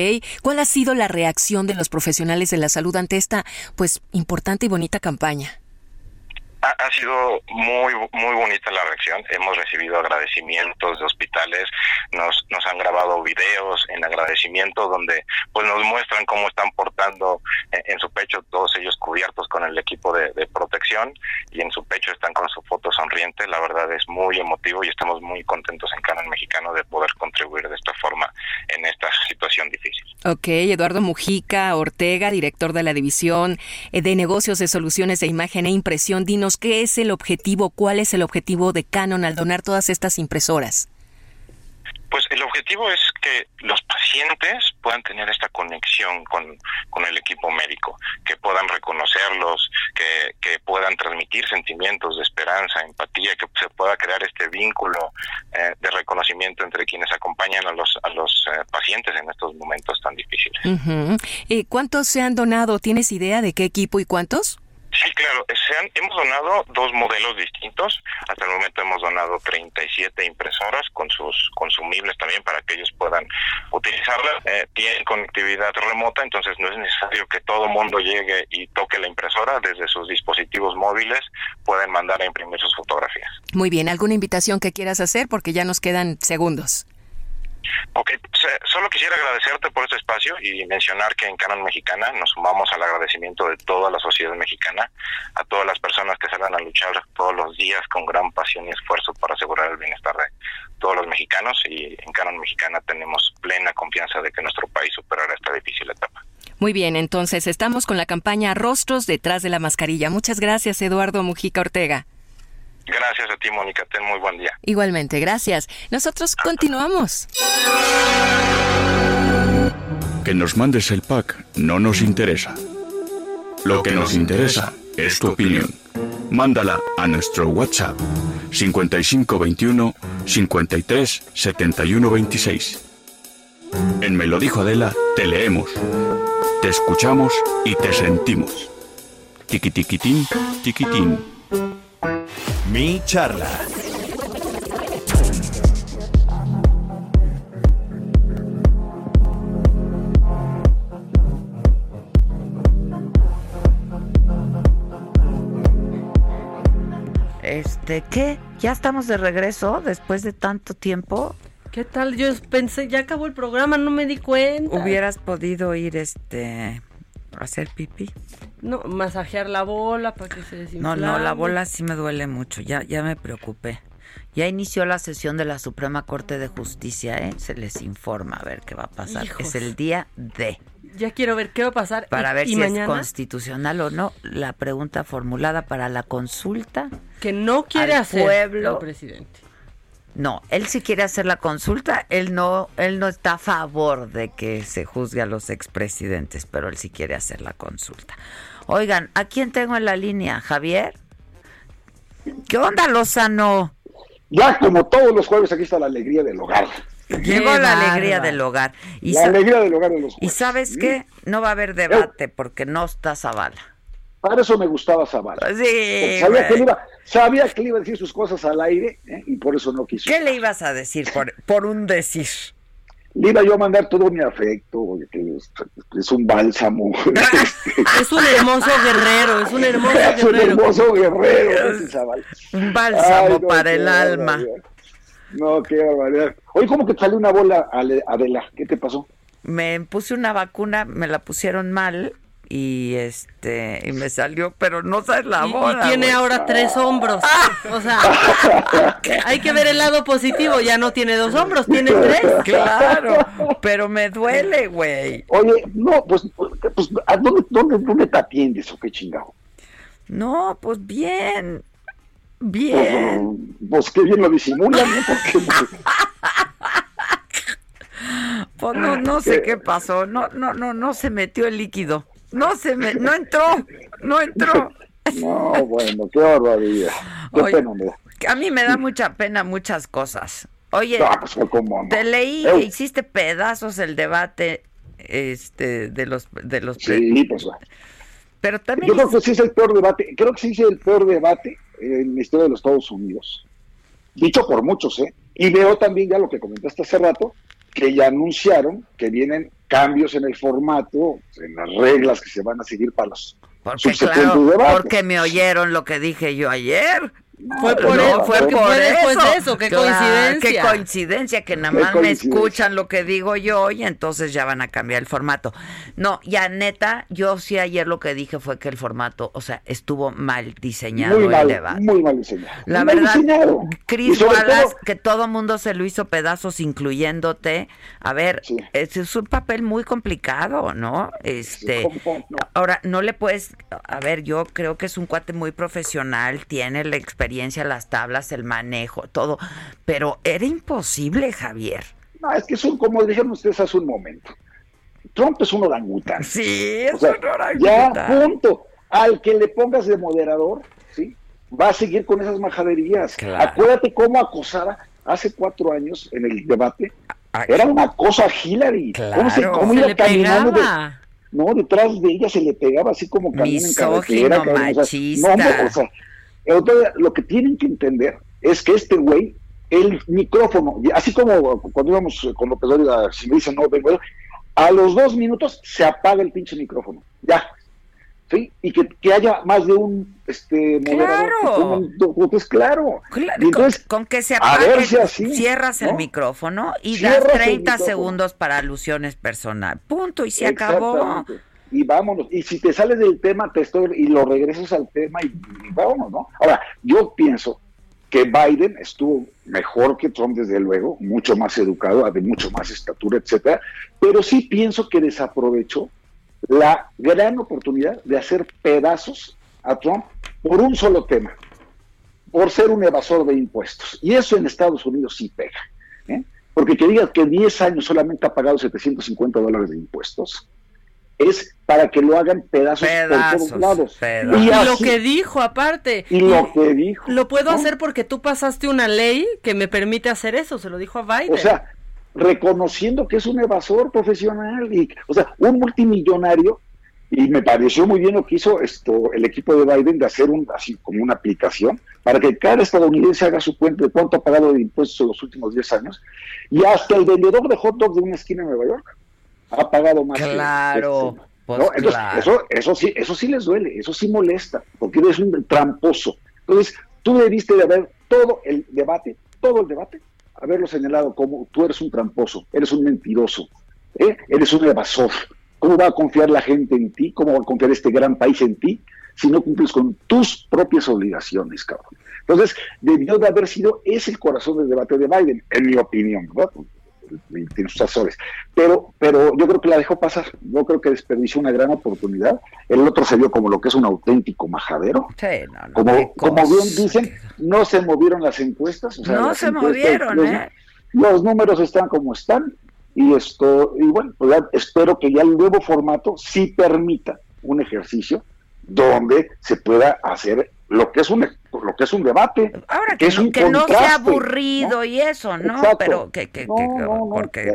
¿cuál ha sido la reacción de los profesionales de la salud ante esta pues importante y bonita campaña? Ha, sido muy muy bonita la reacción. Hemos recibido agradecimientos de hospitales, nos nos han grabado videos en agradecimiento donde pues nos muestran cómo están portando en, su pecho todos ellos cubiertos con el equipo de, protección y en su pecho están con su foto sonriente. La verdad es muy emotivo y estamos muy contentos en Canon Mexicano de poder contribuir de esta forma en esta situación difícil. Ok, Eduardo Mujica Ortega, director de la división de negocios de soluciones de imagen e impresión. Dinos qué es el objetivo, cuál es el objetivo de Canon al donar todas estas impresoras. Pues el objetivo es que los pacientes puedan tener esta conexión con, el equipo médico, que puedan reconocerlos, que, que, puedan transmitir sentimientos de esperanza, empatía, que se pueda crear este vínculo eh, de reconocimiento entre quienes acompañan a los, a los eh, pacientes en estos momentos tan difíciles. ¿Y ¿Cuántos se han donado? ¿Tienes idea de qué equipo y cuántos? Sí, claro. Se hemos donado dos modelos distintos. Hasta el momento hemos donado 37 impresoras con sus consumibles también para que ellos puedan utilizarlas. Eh, tienen conectividad remota, entonces no es necesario que todo mundo llegue y toque la impresora. Desde sus dispositivos móviles pueden mandar a imprimir sus fotografías. Muy bien. ¿Alguna invitación que quieras hacer? Porque ya nos quedan segundos. Ok, solo quisiera agradecerte por este espacio y mencionar que en Canon Mexicana nos sumamos al agradecimiento de toda la sociedad mexicana, a todas las personas que salen a luchar todos los días con gran pasión y esfuerzo para asegurar el bienestar de todos los mexicanos y en Canon Mexicana tenemos plena confianza de que nuestro país superará esta difícil etapa. Muy bien, entonces estamos con la campaña Rostros detrás de la mascarilla. Muchas gracias, Eduardo Mujica Ortega. Gracias a ti, Mónica. Ten muy buen día. Igualmente, gracias. Nosotros continuamos. Que nos mandes el pack no nos interesa. Lo que nos interesa es tu opinión. Mándala a nuestro WhatsApp 5521 53 71 26. En Me lo dijo Adela, te leemos, te escuchamos y te sentimos. Tiquitiquitín, tiquitín. Mi charla. Este, ¿qué? ¿Ya estamos de regreso después de tanto tiempo? ¿Qué tal? Yo pensé, ya acabó el programa, no me di cuenta. Hubieras podido ir, este, hacer pipí. No, masajear la bola para que se desinflame. No, no, la bola sí me duele mucho, ya, ya me preocupé. Ya inició la sesión de la Suprema Corte de Justicia, ¿eh? Se les informa a ver qué va a pasar. Es el día de. Ya quiero ver qué va a pasar. Para ver si es constitucional o no la pregunta formulada para la consulta. Que no quiere hacer pueblo, el presidente. No, él sí quiere hacer la consulta, él no, él no está a favor de que se juzgue a los expresidentes, pero él sí quiere hacer la consulta. Oigan, ¿a quién tengo en la línea? ¿Javier? ¿Qué onda, Lozano? Ya como todos los jueves aquí está la alegría del hogar. Llegó la alegría del hogar. Y la alegría del hogar de los ¿Y sabes qué? No va a haber debate porque no está Zavala. Para eso me gustaba Zavala. Sí. Sabía que, le iba, sabía que, iba, a decir sus cosas al aire ¿eh? y por eso no quiso. ¿Qué le ibas a decir por, por un decir? Le iba yo a mandar todo mi afecto, que es, un bálsamo. es un hermoso guerrero, es un hermoso guerrero. Es un hermoso guerrero, Un bálsamo para el alma. No, qué barbaridad. Oye, ¿cómo que salió una bola, Adela? ¿Qué te pasó? Me puse una vacuna, me la pusieron mal y este y me salió pero no sabes la bola y tiene ahora tres hombros. O sea hay que ver el lado positivo ya no tiene dos hombros tiene tres. Claro pero me duele güey. Oye no pues, pues dónde, dónde, dónde te atiendes o qué chingado no pues bien bien. Pues, pues qué bien lo disimulan ¿no? Porque, pues no, no sé qué pasó, no, no, no, no se metió el líquido. No se me, no entró, no entró. No, bueno, qué barbaridad. Qué A mí me da mucha pena muchas cosas. Oye, pues, te leí hiciste pedazos el debate este de los de los Sí, pues Pero también Yo creo que sí es el peor debate, creo que sí es el peor debate en la historia de los Estados Unidos. Dicho por muchos, ¿eh? Y veo también ya lo que comentaste hace rato, que ya anunciaron que vienen cambios en el formato, en las reglas que se van a seguir para los porque claro, porque me oyeron lo que dije yo ayer. Fue por, eso, fue, por después de eso, qué coincidencia. Qué coincidencia que nada más me escuchan lo que digo yo y entonces ya van a cambiar el formato. No, ya neta, yo sí ayer lo que dije fue que el formato, o sea, estuvo mal diseñado muy mal, el debate. Muy mal diseñado. La verdad, Chris Wallace, que todo mundo se lo hizo pedazos, incluyéndote. A ver, es, un papel muy complicado, ¿no? Este, ahora no le puedes, a ver, yo creo que es un cuate muy profesional, tiene la experiencia las tablas, el manejo, todo, pero era imposible, Javier. No, es que son, como dijeron ustedes hace un momento, Trump es un orangután. Sí, es un orangután. Ya, punto. Al que le pongas de moderador, ¿sí? Va a seguir con esas majaderías. Acuérdate cómo acosaba hace cuatro años en el debate. Era una cosa Hillary. ¿Cómo se, cómo iba caminando no, detrás de ella se le pegaba así como camina en carretera. Machista. no, o sea, lo que tienen que entender es que este güey, el micrófono, así como cuando íbamos con López Dóriga, si me dicen no, vengo, a los dos minutos se apaga el pinche micrófono. Ya. ¿Sí? Y que, haya más de un este moderador. Claro. pues claro. entonces, con, que se apague, cierras el micrófono y das 30 segundos para alusiones personal. Punto. Y se acabó y vámonos. Y si te sales del tema, te estoy, y lo regresas al tema y, vámonos, ¿no? Ahora, yo pienso que Biden estuvo mejor que Trump, desde luego, mucho más educado, de mucho más estatura, etcétera, pero sí pienso que desaprovechó la gran oportunidad de hacer pedazos a Trump por un solo tema, por ser un evasor de impuestos. Y eso en Estados Unidos sí pega. ¿eh? Porque que digas que 10 años solamente ha pagado 750 dólares de impuestos, es para que lo hagan pedazos, por todos lados. Y, lo que dijo aparte. Y lo que dijo. Lo puedo hacer porque tú pasaste una ley que me permite hacer eso, se lo dijo a Biden. O sea, reconociendo que es un evasor profesional y, o sea, un multimillonario y me pareció muy bien lo que hizo esto el equipo de Biden de hacer un así como una aplicación para que cada estadounidense haga su cuenta de cuánto ha pagado de impuestos en los últimos 10 años y hasta el vendedor de hot dogs de una esquina en Nueva York ha pagado más. Claro. Pues eso, eso sí, eso sí les duele, eso sí molesta, porque eres un tramposo. Entonces, tú debiste de haber todo el debate, todo el debate, haberlo señalado como tú eres un tramposo, eres un mentiroso, ¿eh? eres un evasor. ¿Cómo va a confiar la gente en ti? ¿Cómo va a confiar este gran país en ti si no cumples con tus propias obligaciones, cabrón? Entonces, debió de haber sido ese el corazón del debate de Biden, en mi opinión, ¿verdad? Tiene sus asesores. Pero, pero yo creo que la dejó pasar. Yo creo que desperdició una gran oportunidad. El otro se vio como lo que es un auténtico majadero. como, como bien dicen, no se movieron las encuestas. no se movieron, los, ¿eh? Los números están como están. Y esto, y bueno, pues espero que ya el nuevo formato sí permita un ejercicio donde se pueda hacer lo que es un lo que es un debate ahora que, no, que no sea aburrido y eso no pero que, que, porque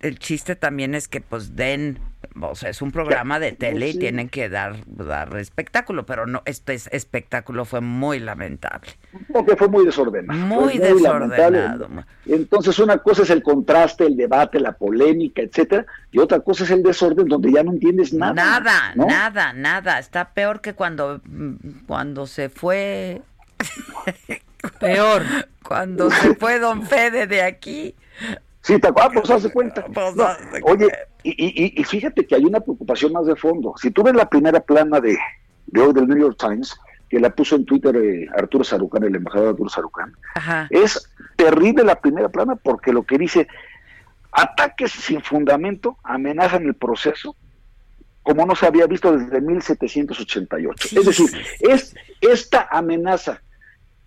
el chiste también es que pues den o sea es un programa de tele y tienen que dar dar espectáculo pero no este espectáculo fue muy lamentable. Porque fue muy desordenado. Muy, desordenado entonces una cosa es el contraste el debate la polémica etcétera y otra cosa es el desorden donde ya no entiendes nada nada nada nada. Está peor que cuando cuando se fue Peor. Cuando se fue Don Fede de aquí. Sí, te acuerdas, pues hace cuenta. Pues oye, y, fíjate que hay una preocupación más de fondo. Si tú ves la primera plana de, de hoy del New York Times, que la puso en Twitter eh, Arturo Sarucán, el embajador Arturo Sarucán, es terrible la primera plana porque lo que dice, ataques sin fundamento amenazan el proceso como no se había visto desde 1788. Es decir, es esta amenaza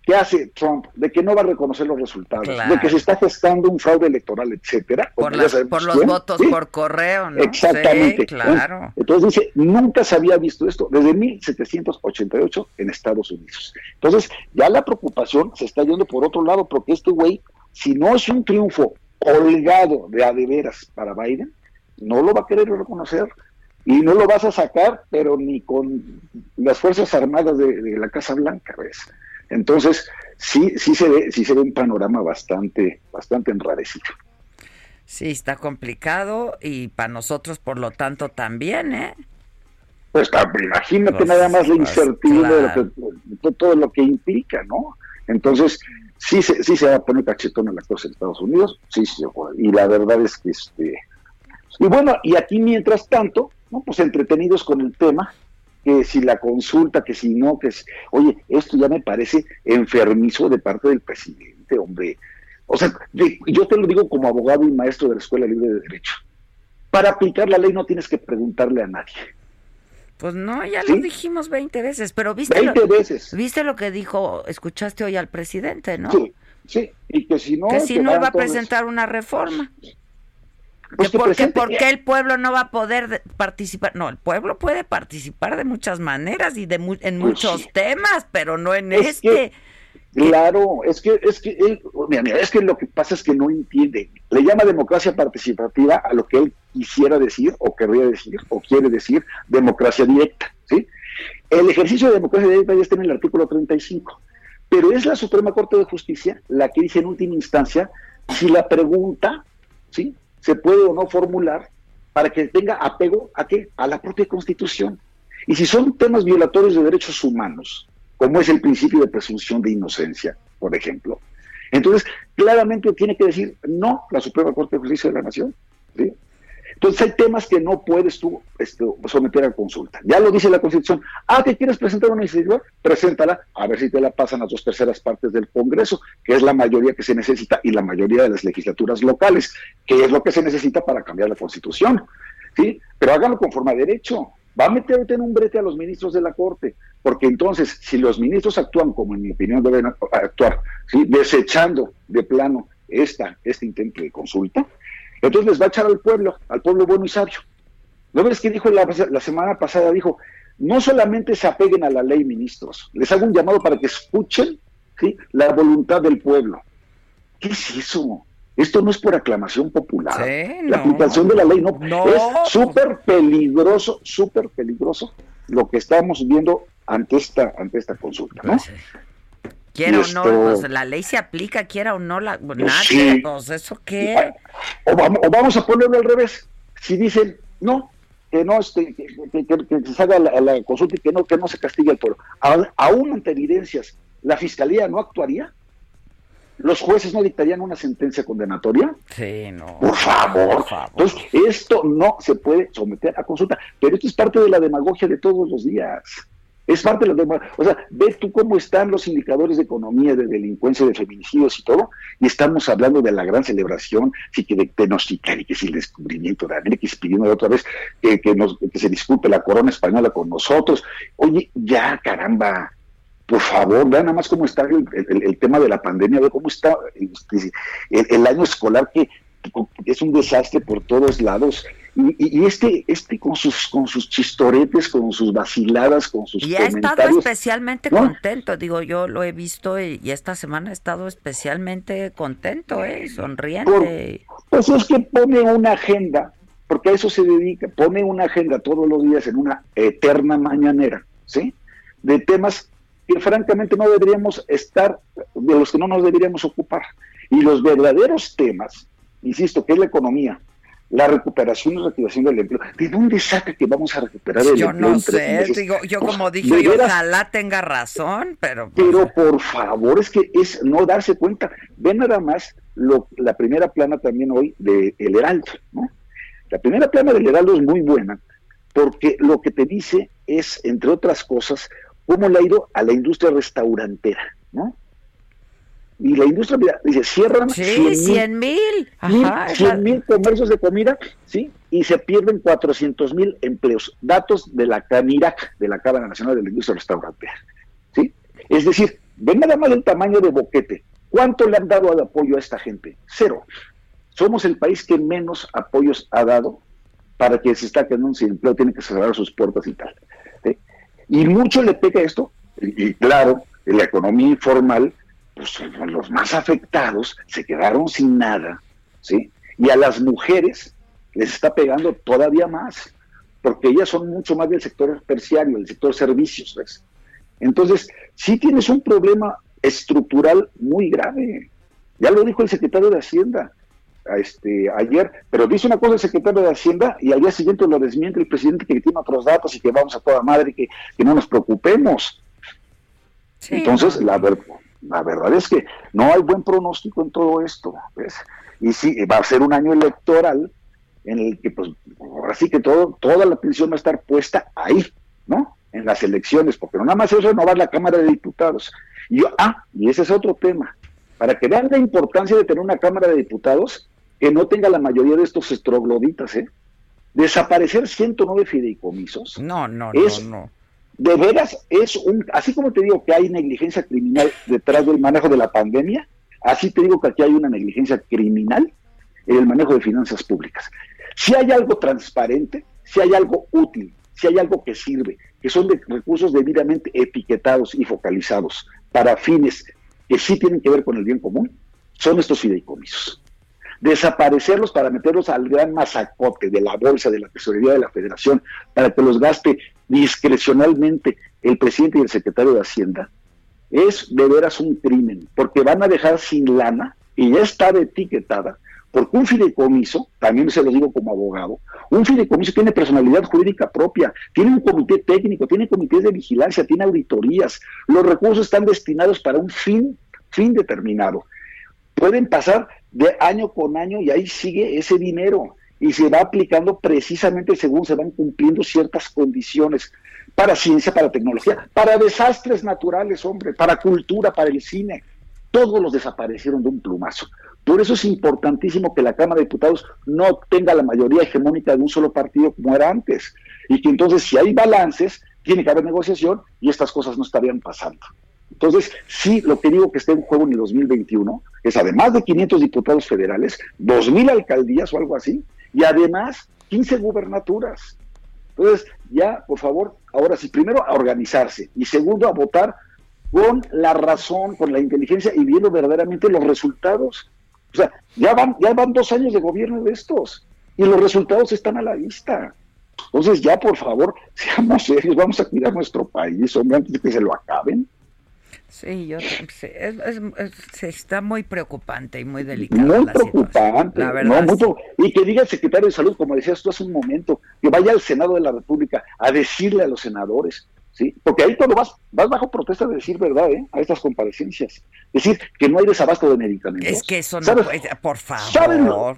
¿Qué hace Trump? De que no va a reconocer los resultados, de que se está gestando un fraude electoral, etcétera. Por, por los votos por correo, ¿no? Exactamente. claro. Entonces dice, nunca se había visto esto desde 1788 en Estados Unidos. Entonces, ya la preocupación se está yendo por otro lado, porque este güey, si no es un triunfo holgado de a de veras para Biden, no lo va a querer reconocer y no lo vas a sacar, pero ni con las Fuerzas Armadas de, la Casa Blanca, ¿ves? Entonces, sí, sí se ve, sí se ve un panorama bastante, bastante enrarecido. Sí, está complicado y para nosotros, por lo tanto, también, ¿eh? Pues imagínate pues, nada más la pues, incertidumbre de, todo lo que implica, ¿no? Entonces, sí se, sí se va a poner cachetón a la cosa en Estados Unidos, sí, sí, y la verdad es que este... Y bueno, y aquí mientras tanto, ¿no? Pues entretenidos con el tema, que si la consulta, que si no, que es, oye, esto ya me parece enfermizo de parte del presidente, hombre. O sea, yo te lo digo como abogado y maestro de la Escuela Libre de Derecho. Para aplicar la ley no tienes que preguntarle a nadie. Pues no, ya lo dijimos 20 veces, pero viste 20 lo, veces. viste lo que dijo, escuchaste hoy al presidente, ¿no? Sí, sí, y que si no... Que si no iba a presentar una reforma. Pues ¿Por qué el pueblo no va a poder participar? No, el pueblo puede participar de muchas maneras y de en pues muchos temas, pero no en este. claro, es que es que es que lo que pasa es que no entiende. Le llama democracia participativa a lo que él quisiera decir o querría decir o quiere decir democracia directa, ¿sí? El ejercicio de democracia directa ya está en el artículo 35, pero es la Suprema Corte de Justicia la que dice en última instancia si la pregunta, ¿sí? Se puede o no formular para que tenga apego a qué? A la propia Constitución. Y si son temas violatorios de derechos humanos, como es el principio de presunción de inocencia, por ejemplo, entonces claramente tiene que decir no la Suprema Corte de Justicia de la Nación. ¿sí? Entonces hay temas que no puedes tú este, someter a consulta. Ya lo dice la Constitución. Ah, que quieres presentar una iniciativa, preséntala, a ver si te la pasan las dos terceras partes del Congreso, que es la mayoría que se necesita, y la mayoría de las legislaturas locales, que es lo que se necesita para cambiar la Constitución. ¿sí? Pero háganlo conforme a derecho. Va a meterte en un brete a los ministros de la Corte, porque entonces, si los ministros actúan como en mi opinión deben actuar, ¿sí? desechando de plano esta, este intento de consulta, entonces les va a echar al pueblo, al pueblo bueno y sabio. ¿No ves que dijo la, semana pasada? Dijo, no solamente se apeguen a la ley, ministros, les hago un llamado para que escuchen la voluntad del pueblo. ¿Qué es eso? Esto no es por aclamación popular. la aplicación de la ley no. Es súper peligroso, súper peligroso lo que estamos viendo ante esta, ante esta consulta, ¿no? Quiera o no, pues la ley se aplica, quiera o no, la, pues pues eso qué. O vamos, a ponerlo al revés. Si dicen, no, que no este, que, se haga la, consulta y que no, que no se castigue al pueblo. Aún ante evidencias, ¿la fiscalía no actuaría? ¿Los jueces no dictarían una sentencia condenatoria? Sí, no. Por favor. Por favor. Entonces, esto no se puede someter a consulta. Pero esto es parte de la demagogia de todos los días. Es parte de demás. O sea, ve tú cómo están los indicadores de economía, de delincuencia, de feminicidios y todo, y estamos hablando de la gran celebración, sí que de Tenochtitlan y que es el descubrimiento de América, y pidiendo otra vez que se disculpe la corona española con nosotros. Oye, ya, caramba, por favor, vean nada más cómo está el, tema de la pandemia, ve cómo está este, el, año escolar que, es un desastre por todos lados. Y, este, este con sus, con sus chistoretes, con sus vaciladas, con sus y ha estado especialmente contento, digo, yo lo he visto y, esta semana ha estado especialmente contento, eh, sonriente. pues es que pone una agenda, porque a eso se dedica, pone una agenda todos los días en una eterna mañanera, ¿sí? De temas que francamente no deberíamos estar, de los que no nos deberíamos ocupar. Y los verdaderos temas, insisto, que es la economía, la recuperación y reactivación del empleo. ¿De dónde saca que vamos a recuperar el yo empleo? Yo no sé, digo, yo como dije, yo ojalá tenga razón, pero... Pues, pero por favor, es que es no darse cuenta. Ve nada más lo, la primera plana también hoy de El Heraldo, ¿no? La primera plana del Heraldo es muy buena porque lo que te dice es, entre otras cosas, cómo le ha ido a la industria restaurantera, ¿no? Y la industria dice cierran sí, 100 mil 100 mil comercios de comida sí y se pierden 400 mil empleos datos de la CANIRAC de la Cámara Nacional de la Industria Restaurantera sí es decir ven nada más el tamaño de boquete. ¿Cuánto le han dado de apoyo a esta gente? Cero. Somos el país que menos apoyos ha dado para que se está quedando sin empleo, tiene que cerrar sus puertas y tal. Y mucho le pega esto, y, claro, la economía informal, pues los más afectados se quedaron sin nada, ¿sí? Y a las mujeres les está pegando todavía más, porque ellas son mucho más del sector terciario, del sector servicios, ¿ves? Entonces, sí tienes un problema estructural muy grave. Ya lo dijo el secretario de Hacienda este, ayer, pero dice una cosa el secretario de Hacienda y al día siguiente lo desmiente el presidente que tiene otros datos y que vamos a toda madre y que, no nos preocupemos. Entonces, la, la verdad es que no hay buen pronóstico en todo esto. Y sí, va a ser un año electoral en el que, pues, ahora sí que todo, toda la atención va a estar puesta ahí, ¿no? En las elecciones, porque no nada más es renovar la Cámara de Diputados. Y yo, ah, y ese es otro tema. Para que vean la importancia de tener una Cámara de Diputados, que no tenga la mayoría de estos estrogloditas, ¿eh? Desaparecer 109 fideicomisos. No, no, es, no, no. De veras, es un. Así como te digo que hay negligencia criminal detrás del manejo de la pandemia, así te digo que aquí hay una negligencia criminal en el manejo de finanzas públicas. Si hay algo transparente, si hay algo útil, si hay algo que sirve, que son de recursos debidamente etiquetados y focalizados para fines que sí tienen que ver con el bien común, son estos fideicomisos desaparecerlos para meterlos al gran masacote de la bolsa, de la tesorería de la federación, para que los gaste discrecionalmente el presidente y el secretario de Hacienda, es de veras un crimen, porque van a dejar sin lana, y ya está etiquetada, porque un fideicomiso, también se lo digo como abogado, un fideicomiso tiene personalidad jurídica propia, tiene un comité técnico, tiene comités de vigilancia, tiene auditorías, los recursos están destinados para un fin, fin determinado. Pueden pasar de año con año y ahí sigue ese dinero y se va aplicando precisamente según se van cumpliendo ciertas condiciones para ciencia, para tecnología, para desastres naturales, hombre, para cultura, para el cine. Todos los desaparecieron de un plumazo. Por eso es importantísimo que la Cámara de Diputados no tenga la mayoría hegemónica de un solo partido como era antes. Y que entonces si hay balances, tiene que haber negociación y estas cosas no estarían pasando. Entonces, sí, lo que digo que está en juego en el 2021 es además de 500 diputados federales, 2.000 alcaldías o algo así, y además 15 gubernaturas. Entonces, ya, por favor, ahora sí, primero a organizarse y segundo a votar con la razón, con la inteligencia y viendo verdaderamente los resultados. O sea, ya van, ya van dos años de gobierno de estos y los resultados están a la vista. Entonces, ya, por favor, seamos serios, vamos a cuidar nuestro país, hombre, antes de que se lo acaben. Sí, yo se está muy preocupante y muy delicado. Muy preocupante, la verdad, mucho, y que diga el secretario de salud, como decías tú hace un momento, que vaya al Senado de la República a decirle a los senadores, ¿sí? Porque ahí cuando vas, vas bajo protesta de decir verdad, ¿eh? A estas comparecencias. Decir que no hay desabasto de medicamentos. Es que eso no puede, por favor.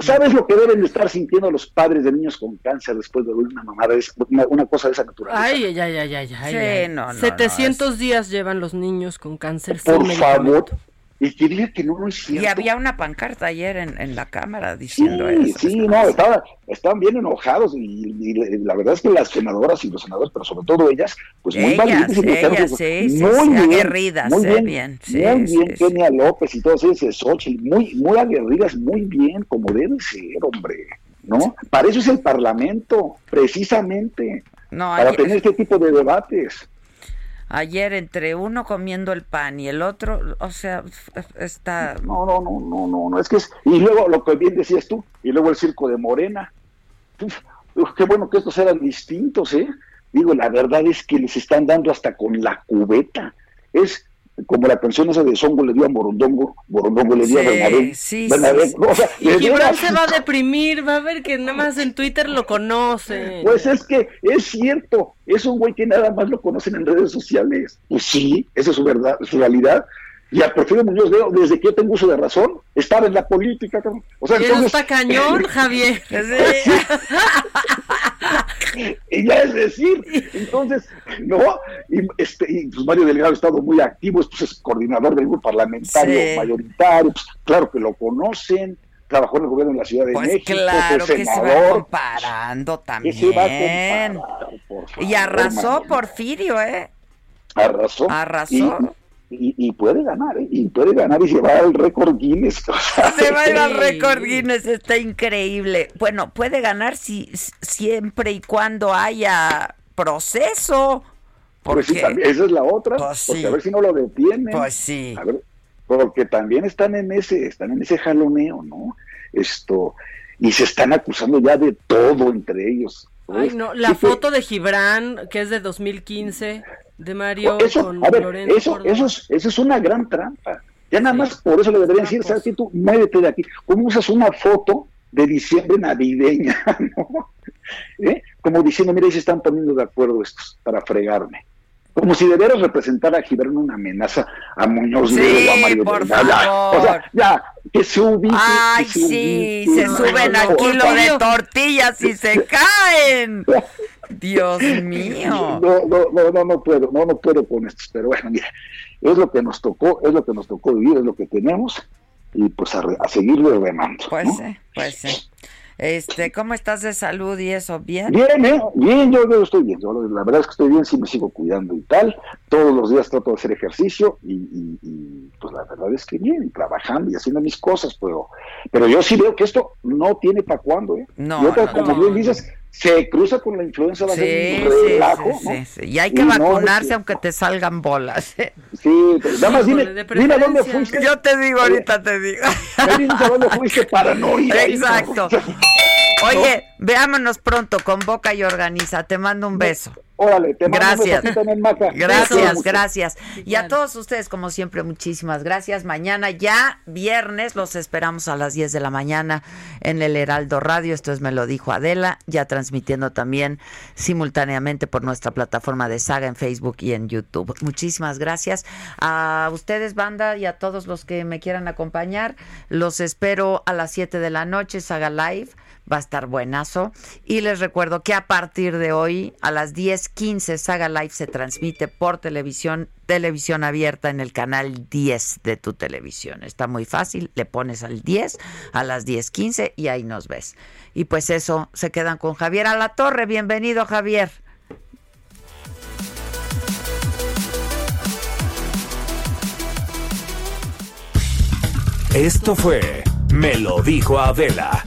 ¿sabes lo, que deben estar sintiendo los padres de niños con cáncer después de una mamada, una, una cosa de esa naturaleza? Ay, ay, ay, ay, ay. Sí, no, no, 700 días llevan los niños con cáncer. Por favor, y quería que no lo hicieran. Y había una pancarta ayer en, en la Cámara diciendo sí, eso. Sí, no, estaba, estaban bien enojados y, la verdad es que las senadoras y los senadores, pero sobre todo ellas, pues muy valientes y ellas, sí, muy bien, aguerridas, muy bien, bien, muy bien Kenia López y todos esos, Xochitl, muy, muy aguerridas, muy bien, como debe ser, hombre, ¿no? Para eso es el Parlamento, precisamente, no, para tener este tipo de debates ayer entre uno comiendo el pan y el otro, o sea, está... No, no, no, no, no, no, es que es... Y luego lo que bien decías tú, y luego el circo de Morena. qué bueno que estos eran distintos, ¿eh? Digo, la verdad es que les están dando hasta con la cubeta. Es como la canción esa de Songo le dio a Morondongo, Morondongo le dio a Bernabé. Sí, y Gibran se va a deprimir, va a ver que nada más en Twitter lo conoce. Pues es que es cierto, es un güey que nada más lo conocen en redes sociales. Pues sí, esa es su verdad, su realidad. Y a Porfirio Muñoz veo, desde que yo tengo uso de razón, estaba en la política. O sea, entonces... está cañón, Javier. y ya es decir, entonces, ¿no? Y, este, y pues Mario Delgado ha estado muy activo, pues es coordinador del grupo parlamentario mayoritario, pues, claro que lo conocen, trabajó en el gobierno de la Ciudad de pues México, claro que se va comparando también. Se va y arrasó Porfirio, ¿eh? Arrasó. Arrasó. y, puede ganar, ¿eh? y puede ganar y se va al récord Guinness. se va a ir al récord Guinness, está increíble. Bueno, puede ganar si siempre y cuando haya proceso. Pues porque, esa es la otra, pues porque a ver si no lo detienen. Pues sí. porque también están en ese, están en ese jaloneo, ¿no? Esto, y se están acusando ya de todo entre ellos. Ay, no, la foto de Gibran, que es de 2015, de Mario con a ver, Eso, eso, es, eso es una gran trampa. Ya nada más por eso le deberían decir, ¿sabes qué? Tú muévete de aquí. ¿Cómo usas una foto de diciembre navideña? ¿no? ¿Eh? Como diciendo, mira, ahí se están poniendo de acuerdo estos para fregarme. Como si debieras representar a Gibran una amenaza a Muñoz sí, o a Mario por favor. O sea, ya, que se ubique. Ay, sí, se suben al kilo de tortillas y se caen. Dios mío. No, no, no, no, no puedo, no, no puedo con esto, pero bueno, mira, es lo que nos tocó, es lo que nos tocó vivir, es lo que tenemos, y pues a, a seguirlo remando. Pues sí, pues sí. Este, ¿cómo estás de salud y eso? ¿Bien? Bien, ¿eh? bien, yo, yo estoy bien. la verdad es que estoy bien, sí me sigo cuidando y tal. Todos los días trato de hacer ejercicio y, y, pues la verdad es que bien, trabajando y haciendo mis cosas, pero, pero yo sí veo que esto no tiene para cuándo, ¿eh? No, y otra, como bien dices, se cruza con la influenza, va a ser un relajo, sí, sí, Y hay que vacunarse aunque te salgan bolas. ¿eh? Sí, pero nada más dime, dime a dónde fuiste. Yo te digo, ahorita te digo. Dime a dónde fuiste para no ir. Exacto. Oye, veámonos pronto, convoca y organiza. Te mando un beso. Órale, te mando gracias. Un beso Maca. Gracias, gracias. Y a todos ustedes, como siempre, muchísimas gracias. Mañana ya, viernes, los esperamos a las 10 de la mañana en el Heraldo Radio. Esto es Me lo dijo Adela, ya transmitiendo también simultáneamente por nuestra plataforma de Saga en Facebook y en YouTube. Muchísimas gracias a ustedes, banda, y a todos los que me quieran acompañar. Los espero a las 7 de la noche, Saga Live va a estar buenazo. Y les recuerdo que a partir de hoy, a las 10:15, Saga Live se transmite por televisión, televisión abierta en el canal 10 de tu televisión. Está muy fácil, le pones al 10 a las 10:15 y ahí nos ves. Y pues eso, se quedan con Javier a la torre. Bienvenido, Javier. Esto fue Me lo dijo Adela